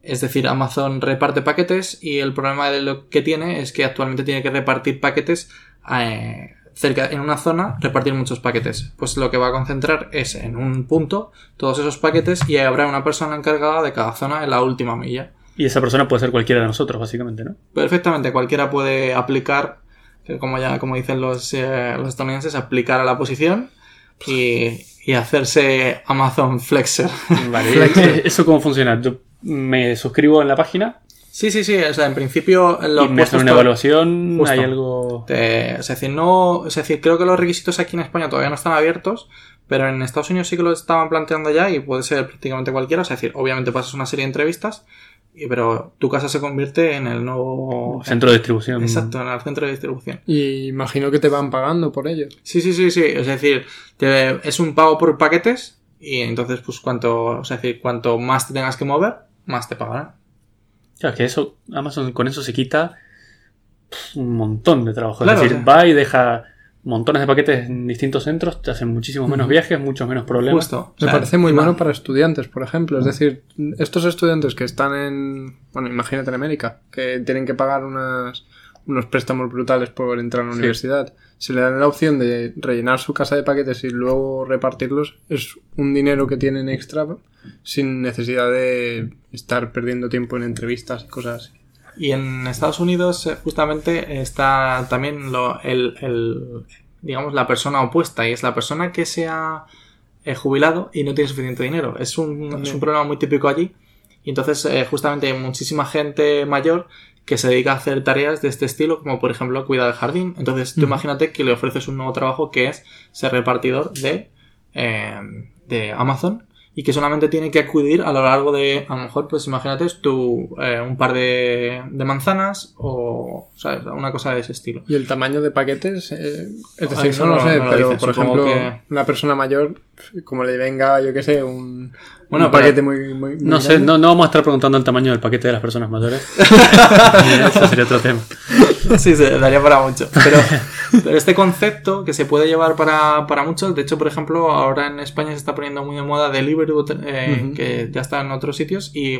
Es decir, Amazon reparte paquetes y el problema de lo que tiene es que actualmente tiene que repartir paquetes eh, cerca en una zona, repartir muchos paquetes. Pues lo que va a concentrar es en un punto todos esos paquetes y habrá una persona encargada de cada zona en la última milla. Y esa persona puede ser cualquiera de nosotros, básicamente, ¿no? Perfectamente, cualquiera puede aplicar, que como ya como dicen los, eh, los estadounidenses, aplicar a la posición y, y hacerse Amazon Flexer. Vale, ¿y ¿eso cómo funciona? Yo me suscribo en la página Sí, sí, sí. O sea, en principio los y puestos una evaluación, Justo. hay algo... te- es decir, no, es decir, creo que los requisitos aquí en España todavía no están abiertos, pero en Estados Unidos sí que lo estaban planteando ya y puede ser prácticamente cualquiera. Es decir, obviamente pasas una serie de entrevistas, y, pero tu casa se convierte en el nuevo Centro de distribución. Exacto, en el centro de distribución. Y imagino que te van pagando por ello. Sí, sí, sí, sí. Es decir, te- es un pago por paquetes y entonces, pues, cuanto, o sea, es decir, cuanto más te tengas que mover, más te pagarán. Claro, que eso, Amazon con eso se quita un montón de trabajo. Claro, es decir, o sea- va y deja montones de paquetes en distintos centros, te hacen muchísimos menos viajes, muchos menos problemas. Justo. O Me sea, parece muy ma- bueno para estudiantes, por ejemplo. Es decir, estos estudiantes que están en, bueno, imagínate en América, que tienen que pagar unas, unos préstamos brutales por entrar a la universidad. Si le dan la opción de rellenar su casa de paquetes y luego repartirlos, es un dinero que tienen extra sin necesidad de estar perdiendo tiempo en entrevistas y cosas así. Y en Estados Unidos eh, justamente está también lo, el, el, digamos, la persona opuesta y es la persona que se ha eh, jubilado y no tiene suficiente dinero. Es un, es un problema muy típico allí. Y entonces eh, justamente hay muchísima gente mayor que se dedica a hacer tareas de este estilo, como por ejemplo cuidar el jardín. Entonces tú imagínate que le ofreces un nuevo trabajo que es ser repartidor de, de Amazon y que solamente tiene que acudir a lo largo de, a lo mejor, pues imagínate, tú, eh, un par de, de, manzanas o, ¿sabes? Una cosa de ese estilo. ¿Y el tamaño de paquetes? Eh, es decir, no, lo sé, pero por ejemplo, una persona mayor, como le venga, yo qué sé, un, bueno, un paquete muy, muy, muy No sé, no, no, vamos a estar preguntando el tamaño del paquete de las personas mayores. Eso sería otro tema. Sí, se daría para mucho. Pero, pero, este concepto que se puede llevar para, para, muchos, de hecho, por ejemplo, ahora en España se está poniendo muy de moda Deliveroo, eh, uh -huh. que ya está en otros sitios y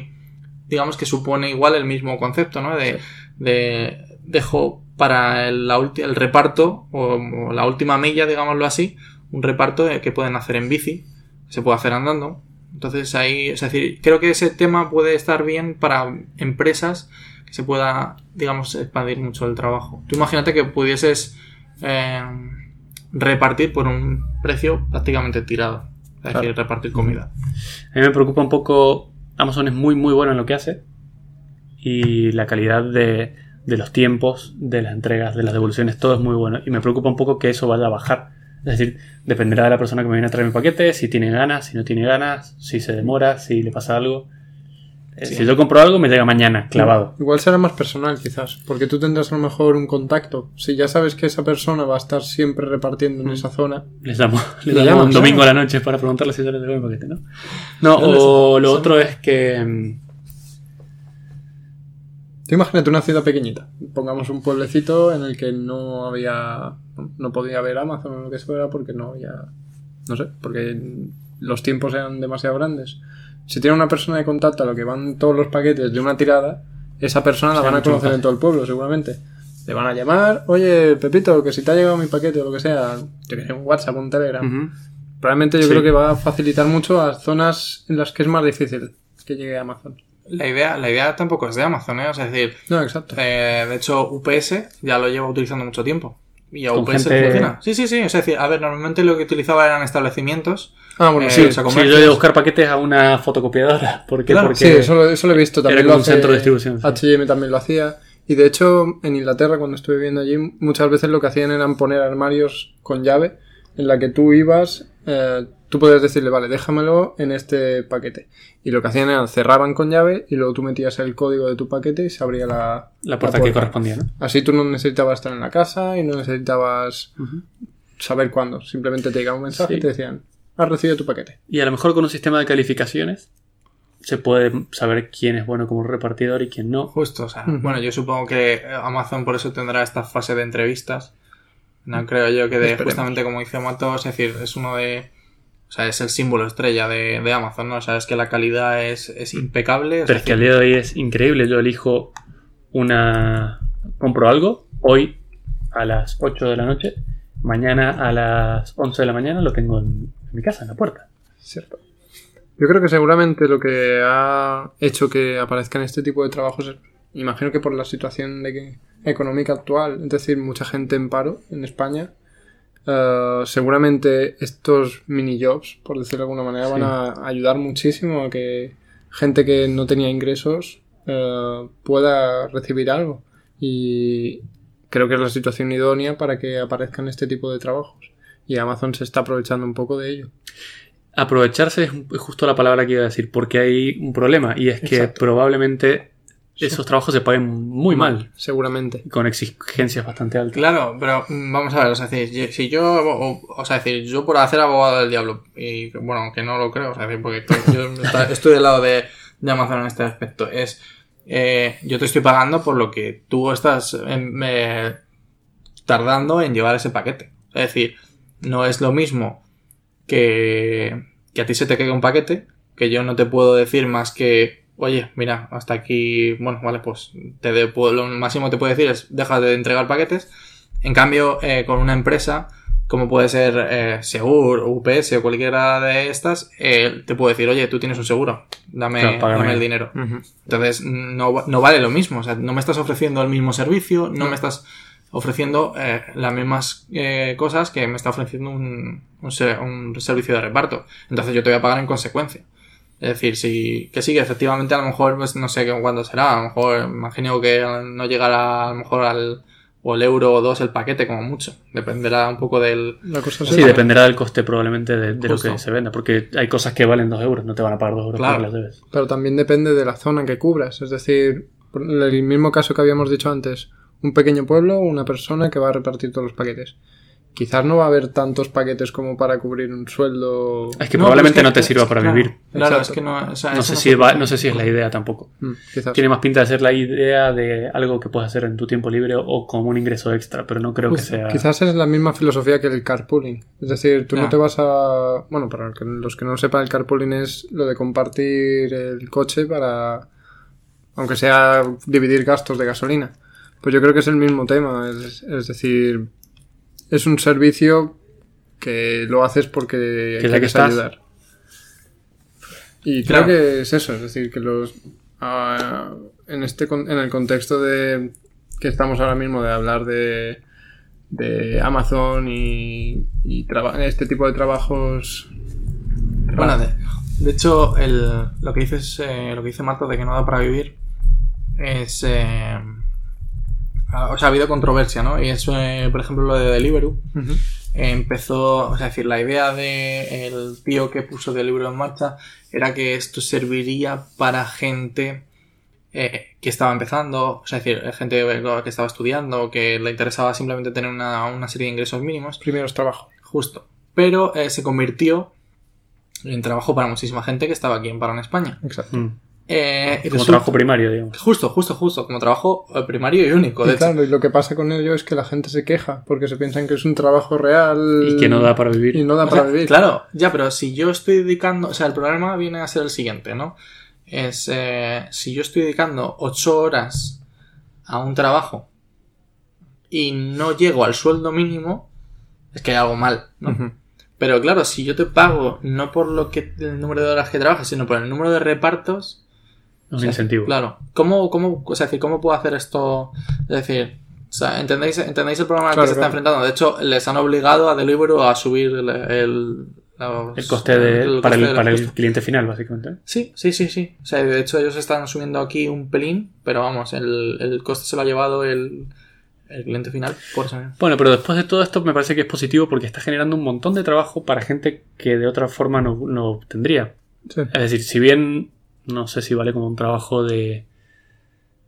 digamos que supone igual el mismo concepto, ¿no? De, de dejo para el, la el reparto o, o, la última milla, digámoslo así, un reparto que pueden hacer en bici, se puede hacer andando, entonces ahí, es decir, creo que ese tema puede estar bien para empresas que se pueda, digamos, expandir mucho el trabajo. Tú imagínate que pudieses eh, repartir por un precio prácticamente tirado. Es decir, claro. repartir comida. A mí me preocupa un poco, Amazon es muy muy bueno en lo que hace y la calidad de, de los tiempos, de las entregas, de las devoluciones, todo es muy bueno. Y me preocupa un poco que eso vaya a bajar es decir, dependerá de la persona que me viene a traer mi paquete, si tiene ganas, si no tiene ganas, si se demora, si le pasa algo. Sí. Si yo compro algo, me llega mañana, clavado. Igual será más personal, quizás, porque tú tendrás a lo mejor un contacto. Si ya sabes que esa persona va a estar siempre repartiendo en esa zona. Les damos, les damos llamas, un domingo a la noche para preguntarle si yo les mi paquete, ¿no? No, o lo otro es que. Tú imagínate una ciudad pequeñita. Pongamos un pueblecito en el que no había. No podía haber Amazon o lo que fuera porque no había. No sé, porque los tiempos eran demasiado grandes. Si tiene una persona de contacto a lo que van todos los paquetes de una tirada, esa persona la van a conocer en todo el pueblo, seguramente. Le van a llamar, oye, Pepito, que si te ha llegado mi paquete o lo que sea, yo que sé, un WhatsApp, un Telegram. Uh -huh. Probablemente yo sí. creo que va a facilitar mucho a zonas en las que es más difícil que llegue a Amazon. La idea, la idea tampoco es de Amazon, ¿eh? O sea, es decir, no, exacto. Eh, de hecho, UPS ya lo lleva utilizando mucho tiempo. Y a UPS gente... funciona. Sí, sí, sí. Es decir, a ver, normalmente lo que utilizaba eran establecimientos. Ah, bueno, eh, sí. O sea, sí, yo he de buscar paquetes a una fotocopiadora. ¿Por qué? Claro, Porque sí, eso, lo, eso lo he visto. También era lo un centro de distribución. H&M también lo hacía. Y de hecho, en Inglaterra, cuando estuve viviendo allí, muchas veces lo que hacían eran poner armarios con llave en la que tú ibas, eh, tú podías decirle, vale, déjamelo en este paquete. Y lo que hacían era cerraban con llave y luego tú metías el código de tu paquete y se abría la, la, puerta, la puerta, que correspondía, ¿no? Así tú no necesitabas estar en la casa y no necesitabas uh -huh. saber cuándo. Simplemente te llegaba un mensaje sí. y te decían, has recibido tu paquete. Y a lo mejor con un sistema de calificaciones se puede saber quién es bueno como repartidor y quién no. Justo, o sea, uh -huh. bueno, yo supongo que Amazon por eso tendrá esta fase de entrevistas. No creo yo que de, justamente como dice Mato, es decir, es uno de o sea, es el símbolo estrella de, de Amazon, ¿no? O sea, es que la calidad es, es impecable. Pero es que al día de hoy es increíble. Yo elijo una... Compro algo, hoy a las 8 de la noche, mañana a las 11 de la mañana lo tengo en, en mi casa, en la puerta. Cierto. Yo creo que seguramente lo que ha hecho que aparezcan este tipo de trabajos es, imagino que por la situación de que, económica actual, es decir, mucha gente en paro en España, Uh, seguramente estos mini jobs, por decirlo de alguna manera, sí. van a ayudar muchísimo a que gente que no tenía ingresos uh, pueda recibir algo. Y creo que es la situación idónea para que aparezcan este tipo de trabajos. Y Amazon se está aprovechando un poco de ello. Aprovecharse es justo la palabra que iba a decir, porque hay un problema, y es que Exacto. probablemente esos trabajos se paguen muy mal. Seguramente. Con exigencias bastante altas. Claro, pero mm, vamos a ver, o sea, si yo, o, o sea, decir, yo por hacer abogado del diablo, y bueno, aunque no lo creo, o sea, porque yo estoy del lado de, de, Amazon en este aspecto, es, eh, yo te estoy pagando por lo que tú estás eh, tardando en llevar ese paquete. Es decir, no es lo mismo que, que a ti se te caiga un paquete, que yo no te puedo decir más que oye, mira, hasta aquí, bueno, vale, pues te de- puedo- lo máximo que te puede decir es deja de entregar paquetes. En cambio, eh, con una empresa, como puede ser eh, Segur, UPS o cualquiera de estas, eh, te puede decir, oye, tú tienes un seguro, dame, Claro, dame el dinero. Entonces, no, no vale lo mismo. O sea, no me estás ofreciendo el mismo servicio, no me estás ofreciendo eh, las mismas eh, cosas que me está ofreciendo un, un servicio de reparto. Entonces, yo te voy a pagar en consecuencia. Es decir, si, que sí, que efectivamente a lo mejor, pues no sé cuándo será, a lo mejor imagino que no llegará a lo mejor al, o el euro o dos el paquete como mucho. Dependerá un poco del... La cosa es Sí, dependerá del coste probablemente de, de lo que se venda, porque hay cosas que valen 2 euros, no te van a pagar 2 euros Claro. porque las debes. Pero también depende de la zona que cubras. Es decir, por el mismo caso que habíamos dicho antes, un pequeño pueblo, una persona que va a repartir todos los paquetes. Quizás no va a haber tantos paquetes como para cubrir un sueldo. Es que No, probablemente no te sirva para claro, vivir. Claro, Exacto. es que no... o sea, No sé, no si va- no sé si es la idea tampoco. Mm, quizás. Tiene más pinta de ser la idea de algo que puedes hacer en tu tiempo libre o como un ingreso extra, pero no creo que Justo. sea... Quizás es la misma filosofía que el carpooling. Es decir, tú no Ah. te vas a. Bueno, para los que no sepan, el carpooling es lo de compartir el coche para. Aunque sea dividir gastos de gasolina. Pues yo creo que es el mismo tema. Es, es decir, es un servicio que lo haces porque Que que quieres estás- ayudar. Y Claro. creo que es eso, es decir, que los ah, en este con- en el contexto de que estamos ahora mismo de hablar de de Amazon y, este tipo de trabajos Bueno, de, de hecho, el, lo que dices, eh, lo que dice Marta de que no da para vivir es. eh, o sea, ha habido controversia, ¿no? Y es, eh, por ejemplo, lo de Deliveroo. Eh, empezó, o sea, es decir, la idea de el tío que puso Deliveroo en marcha era que esto serviría para gente eh, que estaba empezando, o sea, es decir, gente que estaba estudiando, que le interesaba simplemente tener una, una serie de ingresos mínimos. primeros trabajos. Justo. Pero eh, se convirtió en trabajo para muchísima gente que estaba aquí en Paro en España. Exacto. Mm. Eh, Como resulta- trabajo primario, digamos. Justo, justo, justo. Como trabajo eh, primario y único. De Y hecho. claro, y lo que pasa con ello es que la gente se queja porque se piensan que es un trabajo real Y que no da para vivir. y no da O para sea, vivir. Claro, ya, pero si yo estoy dedicando. O sea, el problema viene a ser el siguiente, ¿no? Es eh, si yo estoy dedicando 8 horas a un trabajo y no llego al sueldo mínimo, es que hay algo mal, ¿no? Pero claro, si yo te pago no por lo que el número de horas que trabajas, sino por el número de repartos, Un o sea, incentivo. Claro. ¿Cómo, cómo, o sea, es decir, ¿cómo puedo hacer esto? Es decir, o sea, ¿entendéis, ¿entendéis el problema al Claro, que se está enfrentando? De hecho, les han obligado a Deliveroo a subir el, el, los- El coste de, el para, coste el, de para el cliente final, básicamente. Sí, sí, sí, sí. O sea, de hecho ellos están subiendo aquí un pelín, pero vamos, el, el coste se lo ha llevado el, el cliente final por eso. Bueno, pero después de todo esto me parece que es positivo porque está generando un montón de trabajo para gente que de otra forma no, no tendría. Sí. Es decir, si bien no sé si vale como un trabajo de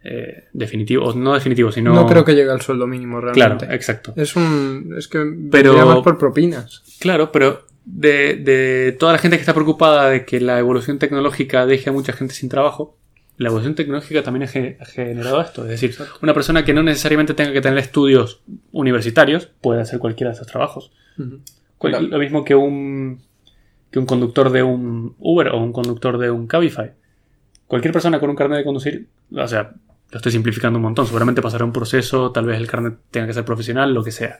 eh, definitivo, o no definitivo, sino... No creo que llegue al sueldo mínimo Claro, realmente. exacto. Es un. Es que Pero- más por propinas. Claro, pero de, de toda la gente que está preocupada de que la evolución tecnológica deje a mucha gente sin trabajo, la evolución tecnológica también ha ge- ha generado esto. Es decir, una persona que no necesariamente tenga que tener estudios universitarios puede hacer cualquiera de esos trabajos. Cual- Claro. Lo mismo que un, que un conductor de un Uber o un conductor de un Cabify. Cualquier persona con un carnet de conducir, o sea, lo estoy simplificando un montón. Seguramente pasará un proceso, tal vez el carnet tenga que ser profesional, lo que sea.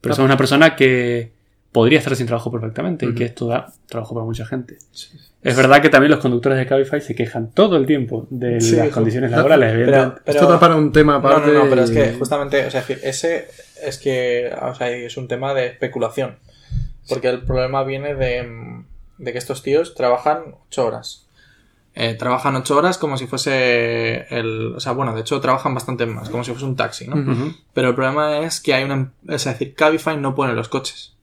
Pero somos una persona que podría estar sin trabajo perfectamente y que esto da trabajo para mucha gente. Es verdad que también los conductores de Cabify se quejan todo el tiempo de Sí, las hijo. condiciones laborales. Pero- Esto da para un tema No, aparte. no, no, pero es que justamente, o sea, es decir, ese es que, o sea, es un tema de especulación. Porque el problema viene de, de que estos tíos trabajan 8 horas. Eh, trabajan 8 horas como si fuese el... O sea, bueno, de hecho trabajan bastante más, como si fuese un taxi, ¿no? Pero el problema es que hay una... Es decir, Cabify no pone los coches.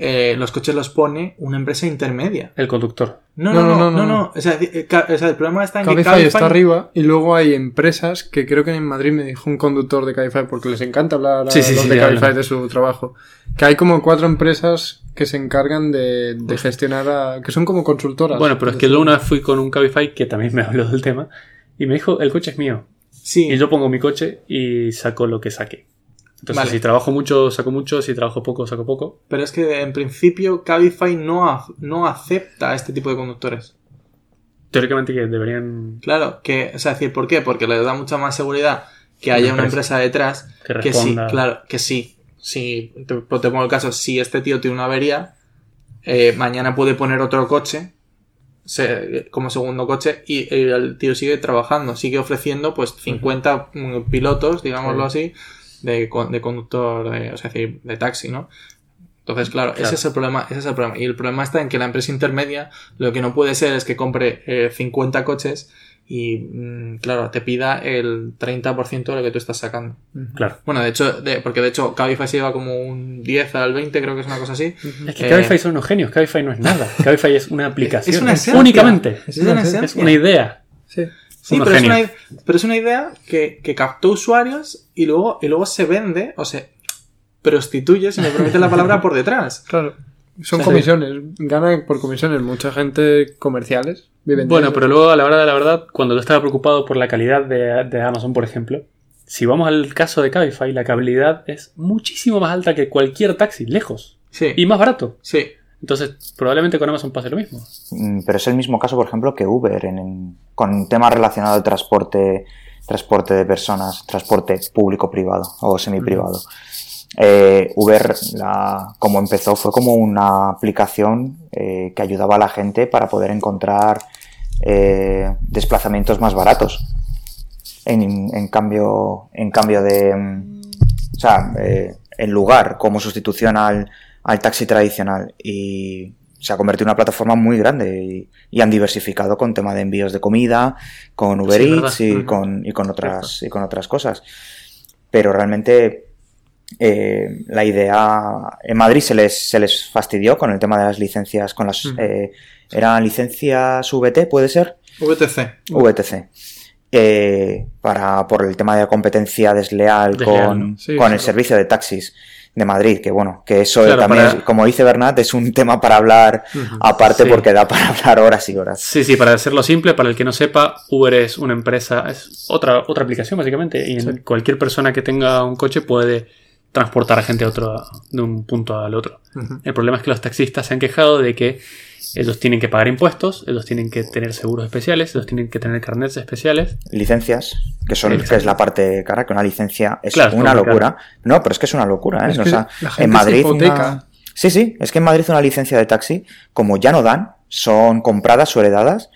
Eh, los coches los pone una empresa intermedia. El conductor. No, no, No, no, no, no, no, no. no. O, sea, eh, o sea, el problema está en que Cabify Cabify... está arriba y luego hay empresas que creo que en Madrid me dijo un conductor de Cabify porque les encanta hablar a Sí, sí, los sí, de sí, Cabify hablan. de su trabajo. Que hay como cuatro empresas que se encargan de, de gestionar a... que son como consultoras. Bueno, pero es que yo una vez fui con un Cabify que también me habló del tema y me dijo, el coche es mío. Sí. Y yo pongo mi coche y saco lo que saque. Entonces, Vale. si trabajo mucho, saco mucho. Si trabajo poco, saco poco. Pero es que en principio Cabify no, no acepta a este tipo de conductores. teóricamente que deberían Claro, que, o sea, decir, ¿por qué? Porque les da mucha más seguridad que haya una empresa. detrás que que sí, claro, que sí. Si te, pues te pongo el caso, si este tío tiene una avería, eh, mañana puede poner otro coche se- como segundo coche y, y el tío sigue trabajando, sigue ofreciendo pues 50 mm, pilotos, digámoslo así, de, de conductor, de, o sea, decir, de taxi, ¿no? Entonces, claro, ese es el problema, ese es el problema. Y el problema está en que la empresa intermedia lo que no puede ser es que compre eh, 50 coches y, mm, claro, te pida el 30% de lo que tú estás sacando. Claro. Bueno, de hecho, de- porque de hecho Cabify se lleva como un 10 al 20, creo que es una cosa así. Es que Eh, Cabify son unos genios, Cabify no es nada. Cabify es una aplicación. Es una esencia. Únicamente. Es una Es una idea. Sí. Sí, pero es, una, pero es una idea que, que captó usuarios y luego, y luego se vende o se prostituye, si me permite la palabra, por detrás. Claro. Son comisiones. Ganan por comisiones. Mucha gente comerciales viven Bueno, pero luego a la hora de la verdad, cuando yo estaba preocupado por la calidad de, de Amazon, por ejemplo, si vamos al caso de Cabify, la calidad es muchísimo más alta que cualquier taxi, lejos. Sí, Y más barato. sí. Entonces, probablemente con Amazon pase lo mismo. Mm, Pero es el mismo caso, por ejemplo, que Uber, en, en- con temas relacionados al transporte, transporte de personas, transporte público-privado o semiprivado. Eh, Uber, la- como empezó, fue como una aplicación eh, que ayudaba a la gente para poder encontrar eh, desplazamientos más baratos. En, en cambio, en cambio de, mm, o sea, eh, en lugar como sustitución al, al taxi tradicional y se ha convertido en una plataforma muy grande y, y han diversificado con tema de envíos de comida, con Uber Sí, Eats y con, y con otras y con otras cosas. Pero realmente eh, la idea en Madrid se les, se les fastidió con el tema de las licencias, con las Ujú. eh, eran licencias VT, puede ser. VTC. VTC. Eh, para, por el tema de la competencia desleal, Desleal, con, ¿no? Sí, con el servicio de taxis de Madrid, que bueno, que eso Claro, también, para- es- como dice Bernat, es un tema para hablar aparte Sí. porque da para hablar horas y horas. Sí, sí, para hacerlo simple, para el que no sepa, Uber es una empresa, es otra, otra aplicación básicamente, y Sí. cualquier persona que tenga un coche puede transportar a gente a otro, de un punto al otro. El problema es que los taxistas se han quejado de que ellos tienen que pagar impuestos, ellos tienen que tener seguros especiales, ellos tienen que tener carnets especiales. Licencias, que son Exacto. que es la parte cara, que una licencia es Claro, una locura. No, pero es que es una locura, ¿eh? Es O sea, la gente en se Madrid hipoteca. una- Sí, sí, es que en Madrid una licencia de taxi, como ya no dan, son compradas o heredadas,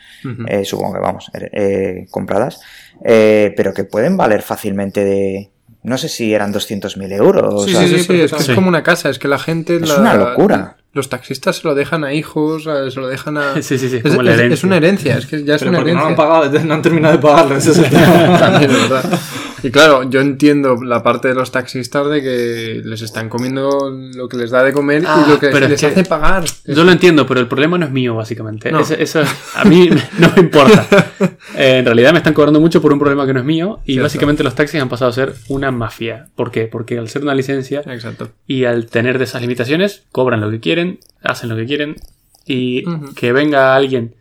eh, supongo que vamos, eh, eh, compradas, eh, pero que pueden valer fácilmente de, no sé si eran 200.000 euros. Sí, o sea, Sí, sí, sí, es que es como una casa, es que la gente... Es la- una locura. Los taxistas se lo dejan a hijos, a- se lo dejan a... Sí, sí, sí, es como la es- herencia. es una herencia, es que ya es Pero una porque no lo herencia. han pagado, no han terminado de pagarlo. Ese es el tema. También, verdad. Y claro, yo entiendo la parte de los taxistas de que les están comiendo lo que les da de comer Ah, y lo que pero es les que- hace pagar. Yo lo entiendo, pero el problema no es mío, básicamente. No. Eso, a mí no me importa. Eh, en realidad me están cobrando mucho por un problema que no es mío y Cierto. básicamente los taxis han pasado a ser una mafia. ¿Por qué? Porque al ser una licencia Exacto. y al tener de esas limitaciones, cobran lo que quieren, hacen lo que quieren y que venga alguien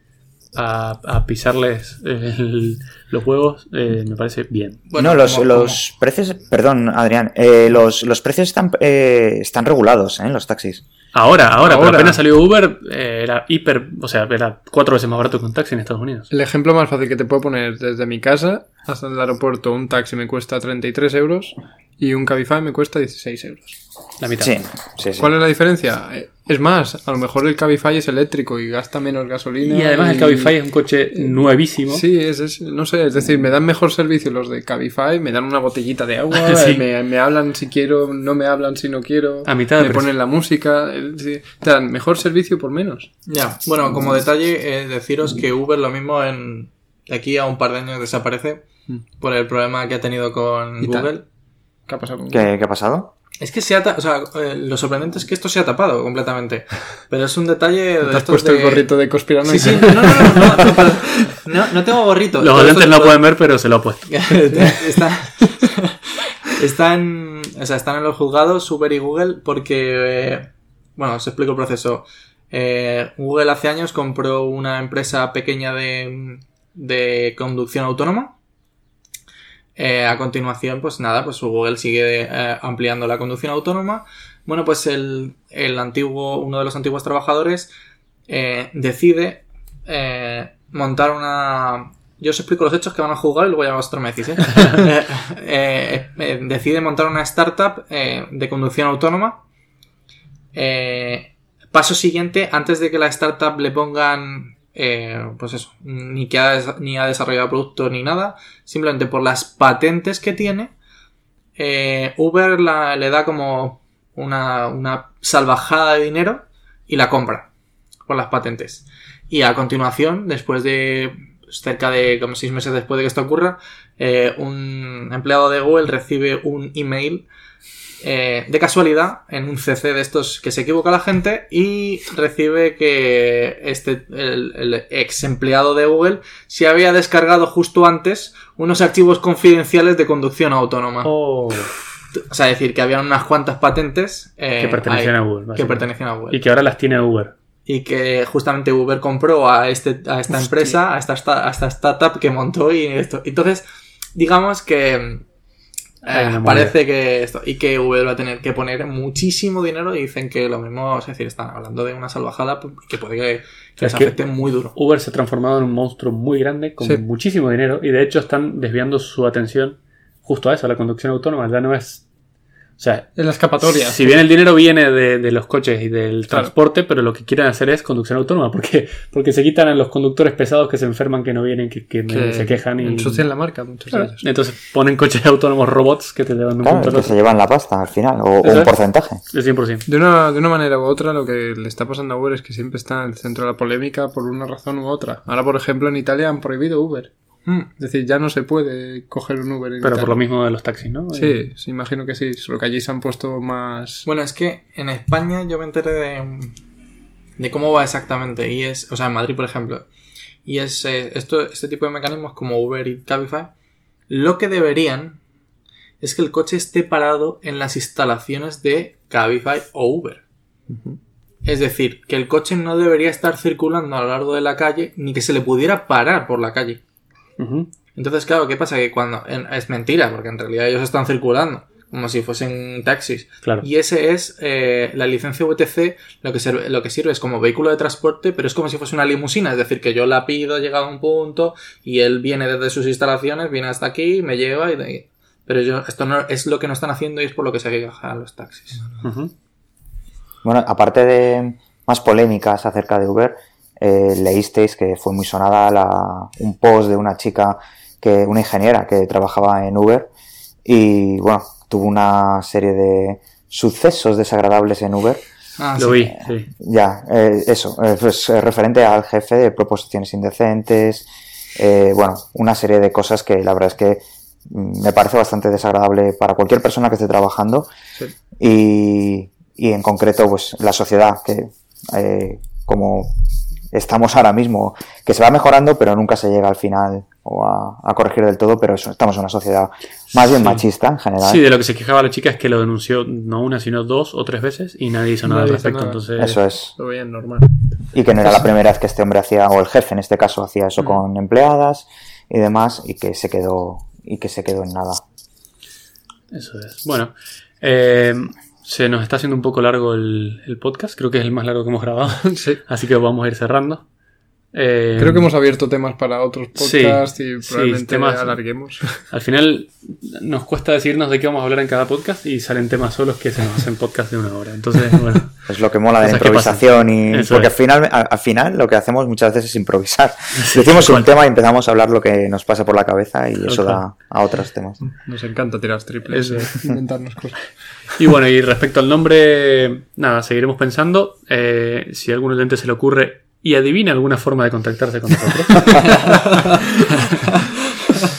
a, a pisarles el- los huevos eh, me parece bien. Bueno, no, los, los precios, perdón, Adrián, eh, los, los precios están, eh, están regulados ¿eh? en los taxis. Ahora, ahora, pero apenas salió Uber, eh, era hiper, o sea, era cuatro veces más barato que un taxi en Estados Unidos. El ejemplo más fácil que te puedo poner desde mi casa hasta el aeropuerto, un taxi me cuesta 33 euros y un Cabify me cuesta 16 euros. La mitad. Sí, sí, sí. ¿Cuál es la diferencia? Es más, a lo mejor el Cabify es eléctrico y gasta menos gasolina. Y además el Cabify es un coche nuevísimo. Sí, es, es- no sé, es decir, me dan mejor servicio los de Cabify, me dan una botellita de agua, Sí. me, me hablan si quiero, no me hablan si no quiero, A mitad de me precio. ponen la música, sí, te dan mejor servicio por menos. Ya, bueno, como detalle, eh, deciros que Uber lo mismo en de aquí a un par de años desaparece Mm. por el problema que ha tenido con Y tal. ¿Qué ha pasado con ¿Qué, qué ha pasado? Es que se ha o sea, eh, lo sorprendente es que esto se ha tapado completamente. Pero es un detalle de ¿Te has estos puesto de- el gorrito de conspiranoico? Sí, sí, no, no, no, no, no, no, no tengo gorrito. Los oyentes no pueden ver, pero se lo ha puesto. Está- están, o sea, están en los juzgados Uber y Google porque, eh, bueno, os explico el proceso. Eh, Google hace años compró una empresa pequeña de, de conducción autónoma. Eh, a continuación, pues nada, pues Google sigue eh, ampliando la conducción autónoma. Bueno, pues el, el antiguo, uno de los antiguos trabajadores eh, decide montar una... Yo os explico los hechos que van a jugar y luego ya vosotros me decís, decide montar una startup de conducción autónoma. Paso siguiente, antes de que la startup le pongan, eh, pues eso, ni que ha, ni ha desarrollado producto ni nada, simplemente por las patentes que tiene, eh, Uber le da como una, una salvajada de dinero y la compra por las patentes. Y a continuación, después de cerca de como seis meses después de que esto ocurra, eh, un empleado de Google recibe un email eh, de casualidad en un CC de estos que se equivoca la gente y recibe que este el, el ex empleado de Google se había descargado justo antes unos archivos confidenciales de conducción autónoma. Oh, O sea, decir que habían unas cuantas patentes eh, que pertenecían a Google. que pertenecían a Google Y que ahora las tiene Uber. y que justamente Uber compró a, este, a esta empresa, a esta, sta- a esta startup que montó y esto. Entonces, digamos que eh, parece que esto, y que Uber va a tener que poner muchísimo dinero y dicen que lo mismo, es decir, están hablando de una salvajada que puede que, que les que- afecte muy duro. Uber se ha transformado en un monstruo muy grande con Sí. muchísimo dinero y de hecho están desviando su atención justo a eso, a la conducción autónoma. Ya no es. O sea, En la escapatoria. si bien el dinero viene de, de los coches y del Claro. transporte, pero lo que quieren hacer es conducción autónoma, porque, porque se quitan a los conductores pesados que se enferman, que no vienen, que, que se quejan y. ensucian la marca, muchos Claro. Entonces ponen coches autónomos robots que te llevan un Claro, que se llevan la pasta al final, o, un es. porcentaje. El 100%. De una, de una manera u otra, lo que le está pasando a Uber es que siempre está en el centro de la polémica por una razón u otra. Ahora, por ejemplo, en Italia han prohibido Uber. Mm. Es decir, ya no se puede coger un Uber en Pero Italia. por lo mismo de los taxis, ¿no? Sí, sí, imagino que sí. Solo que allí se han puesto más. Bueno, es que en España yo me enteré de, de cómo va exactamente. Y es, o sea, en Madrid, por ejemplo. Y es eh, esto, este tipo de mecanismos como Uber y Cabify. Lo que deberían es que el coche esté parado en las instalaciones de Cabify o Uber. Es decir, que el coche no debería estar circulando a lo largo de la calle ni que se le pudiera parar por la calle. Entonces, claro, ¿qué pasa? Que cuando... en- es mentira, porque en realidad ellos están circulando, como si fuesen taxis. Claro. Y ese es eh, la licencia VTC, lo que, sirve, lo que sirve es como vehículo de transporte, pero es como si fuese una limusina, es decir, que yo la pido, he llegado a un punto, y él viene desde sus instalaciones, viene hasta aquí, me lleva, y, y- pero yo, esto no es lo que no están haciendo y es por lo que se quejan los taxis. Bueno, aparte de más polémicas acerca de Uber, eh, leísteis que fue muy sonada la, un post de una chica, que una ingeniera que trabajaba en Uber y bueno, tuvo una serie de sucesos desagradables en Uber. Ah, Lo sí. vi, sí. Ya, eh, eso, eh, pues eh, referente al jefe de proposiciones indecentes, eh, bueno, una serie de cosas que la verdad es que mm, me parece bastante desagradable para cualquier persona que esté trabajando Sí. y, y en concreto pues la sociedad que eh, como estamos ahora mismo, que se va mejorando pero nunca se llega al final o a, a corregir del todo, pero eso, estamos en una sociedad más bien Sí. machista en general. Sí, de lo que se quejaba la chica es que lo denunció no una, sino dos o tres veces y nadie hizo nada Nadie al respecto. nada. Entonces, Eso es. Lo veían normal. Y que no era la primera vez que este hombre hacía, o el jefe en este caso, hacía eso con empleadas y demás, y que se quedó, y que se quedó en nada. eso es. Bueno, eh, se nos está haciendo un poco largo el, el podcast. Creo que es el más largo que hemos grabado. sí. Así que vamos a ir cerrando. Eh, Creo que hemos abierto temas para otros Sí, podcasts y sí, probablemente temas- alarguemos. Al final nos cuesta decirnos de qué vamos a hablar en cada podcast y salen temas solos que se nos hacen podcast de una hora. Entonces, bueno. Es lo que mola de la improvisación y Eso porque es. al final, al, al final lo que hacemos muchas veces es improvisar. Decimos un tema y empezamos a hablar lo que nos pasa por la cabeza y eso da a otros temas. Nos encanta tirar triples, Eso. eh, inventarnos cosas. Y bueno, y respecto al nombre, nada, seguiremos pensando. Eh, si a algún oyente se le ocurre y adivina alguna forma de contactarse con nosotros,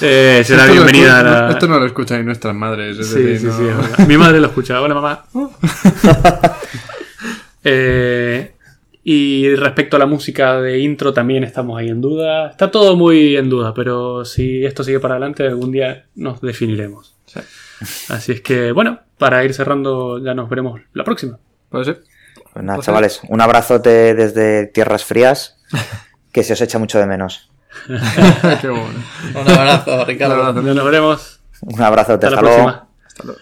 eh, será Esto bienvenida a la... Esto no lo escuchan ni nuestras madres. Es Sí, decir, sí, no- sí. Mi madre lo escucha. Hola, mamá. Eh, y respecto a la música de intro, también estamos ahí en duda. Está todo muy en duda, pero si esto sigue para adelante, algún día nos definiremos. Así es que, bueno, para ir cerrando, ya nos veremos la próxima. Puede ser. Pues nada, Pues chavales, un abrazote desde tierras frías que se os echa mucho de menos. Qué bueno. Un abrazo, Ricardo. Un abrazo. Nos veremos. Un abrazote, Hasta la hasta luego. próxima. Hasta luego.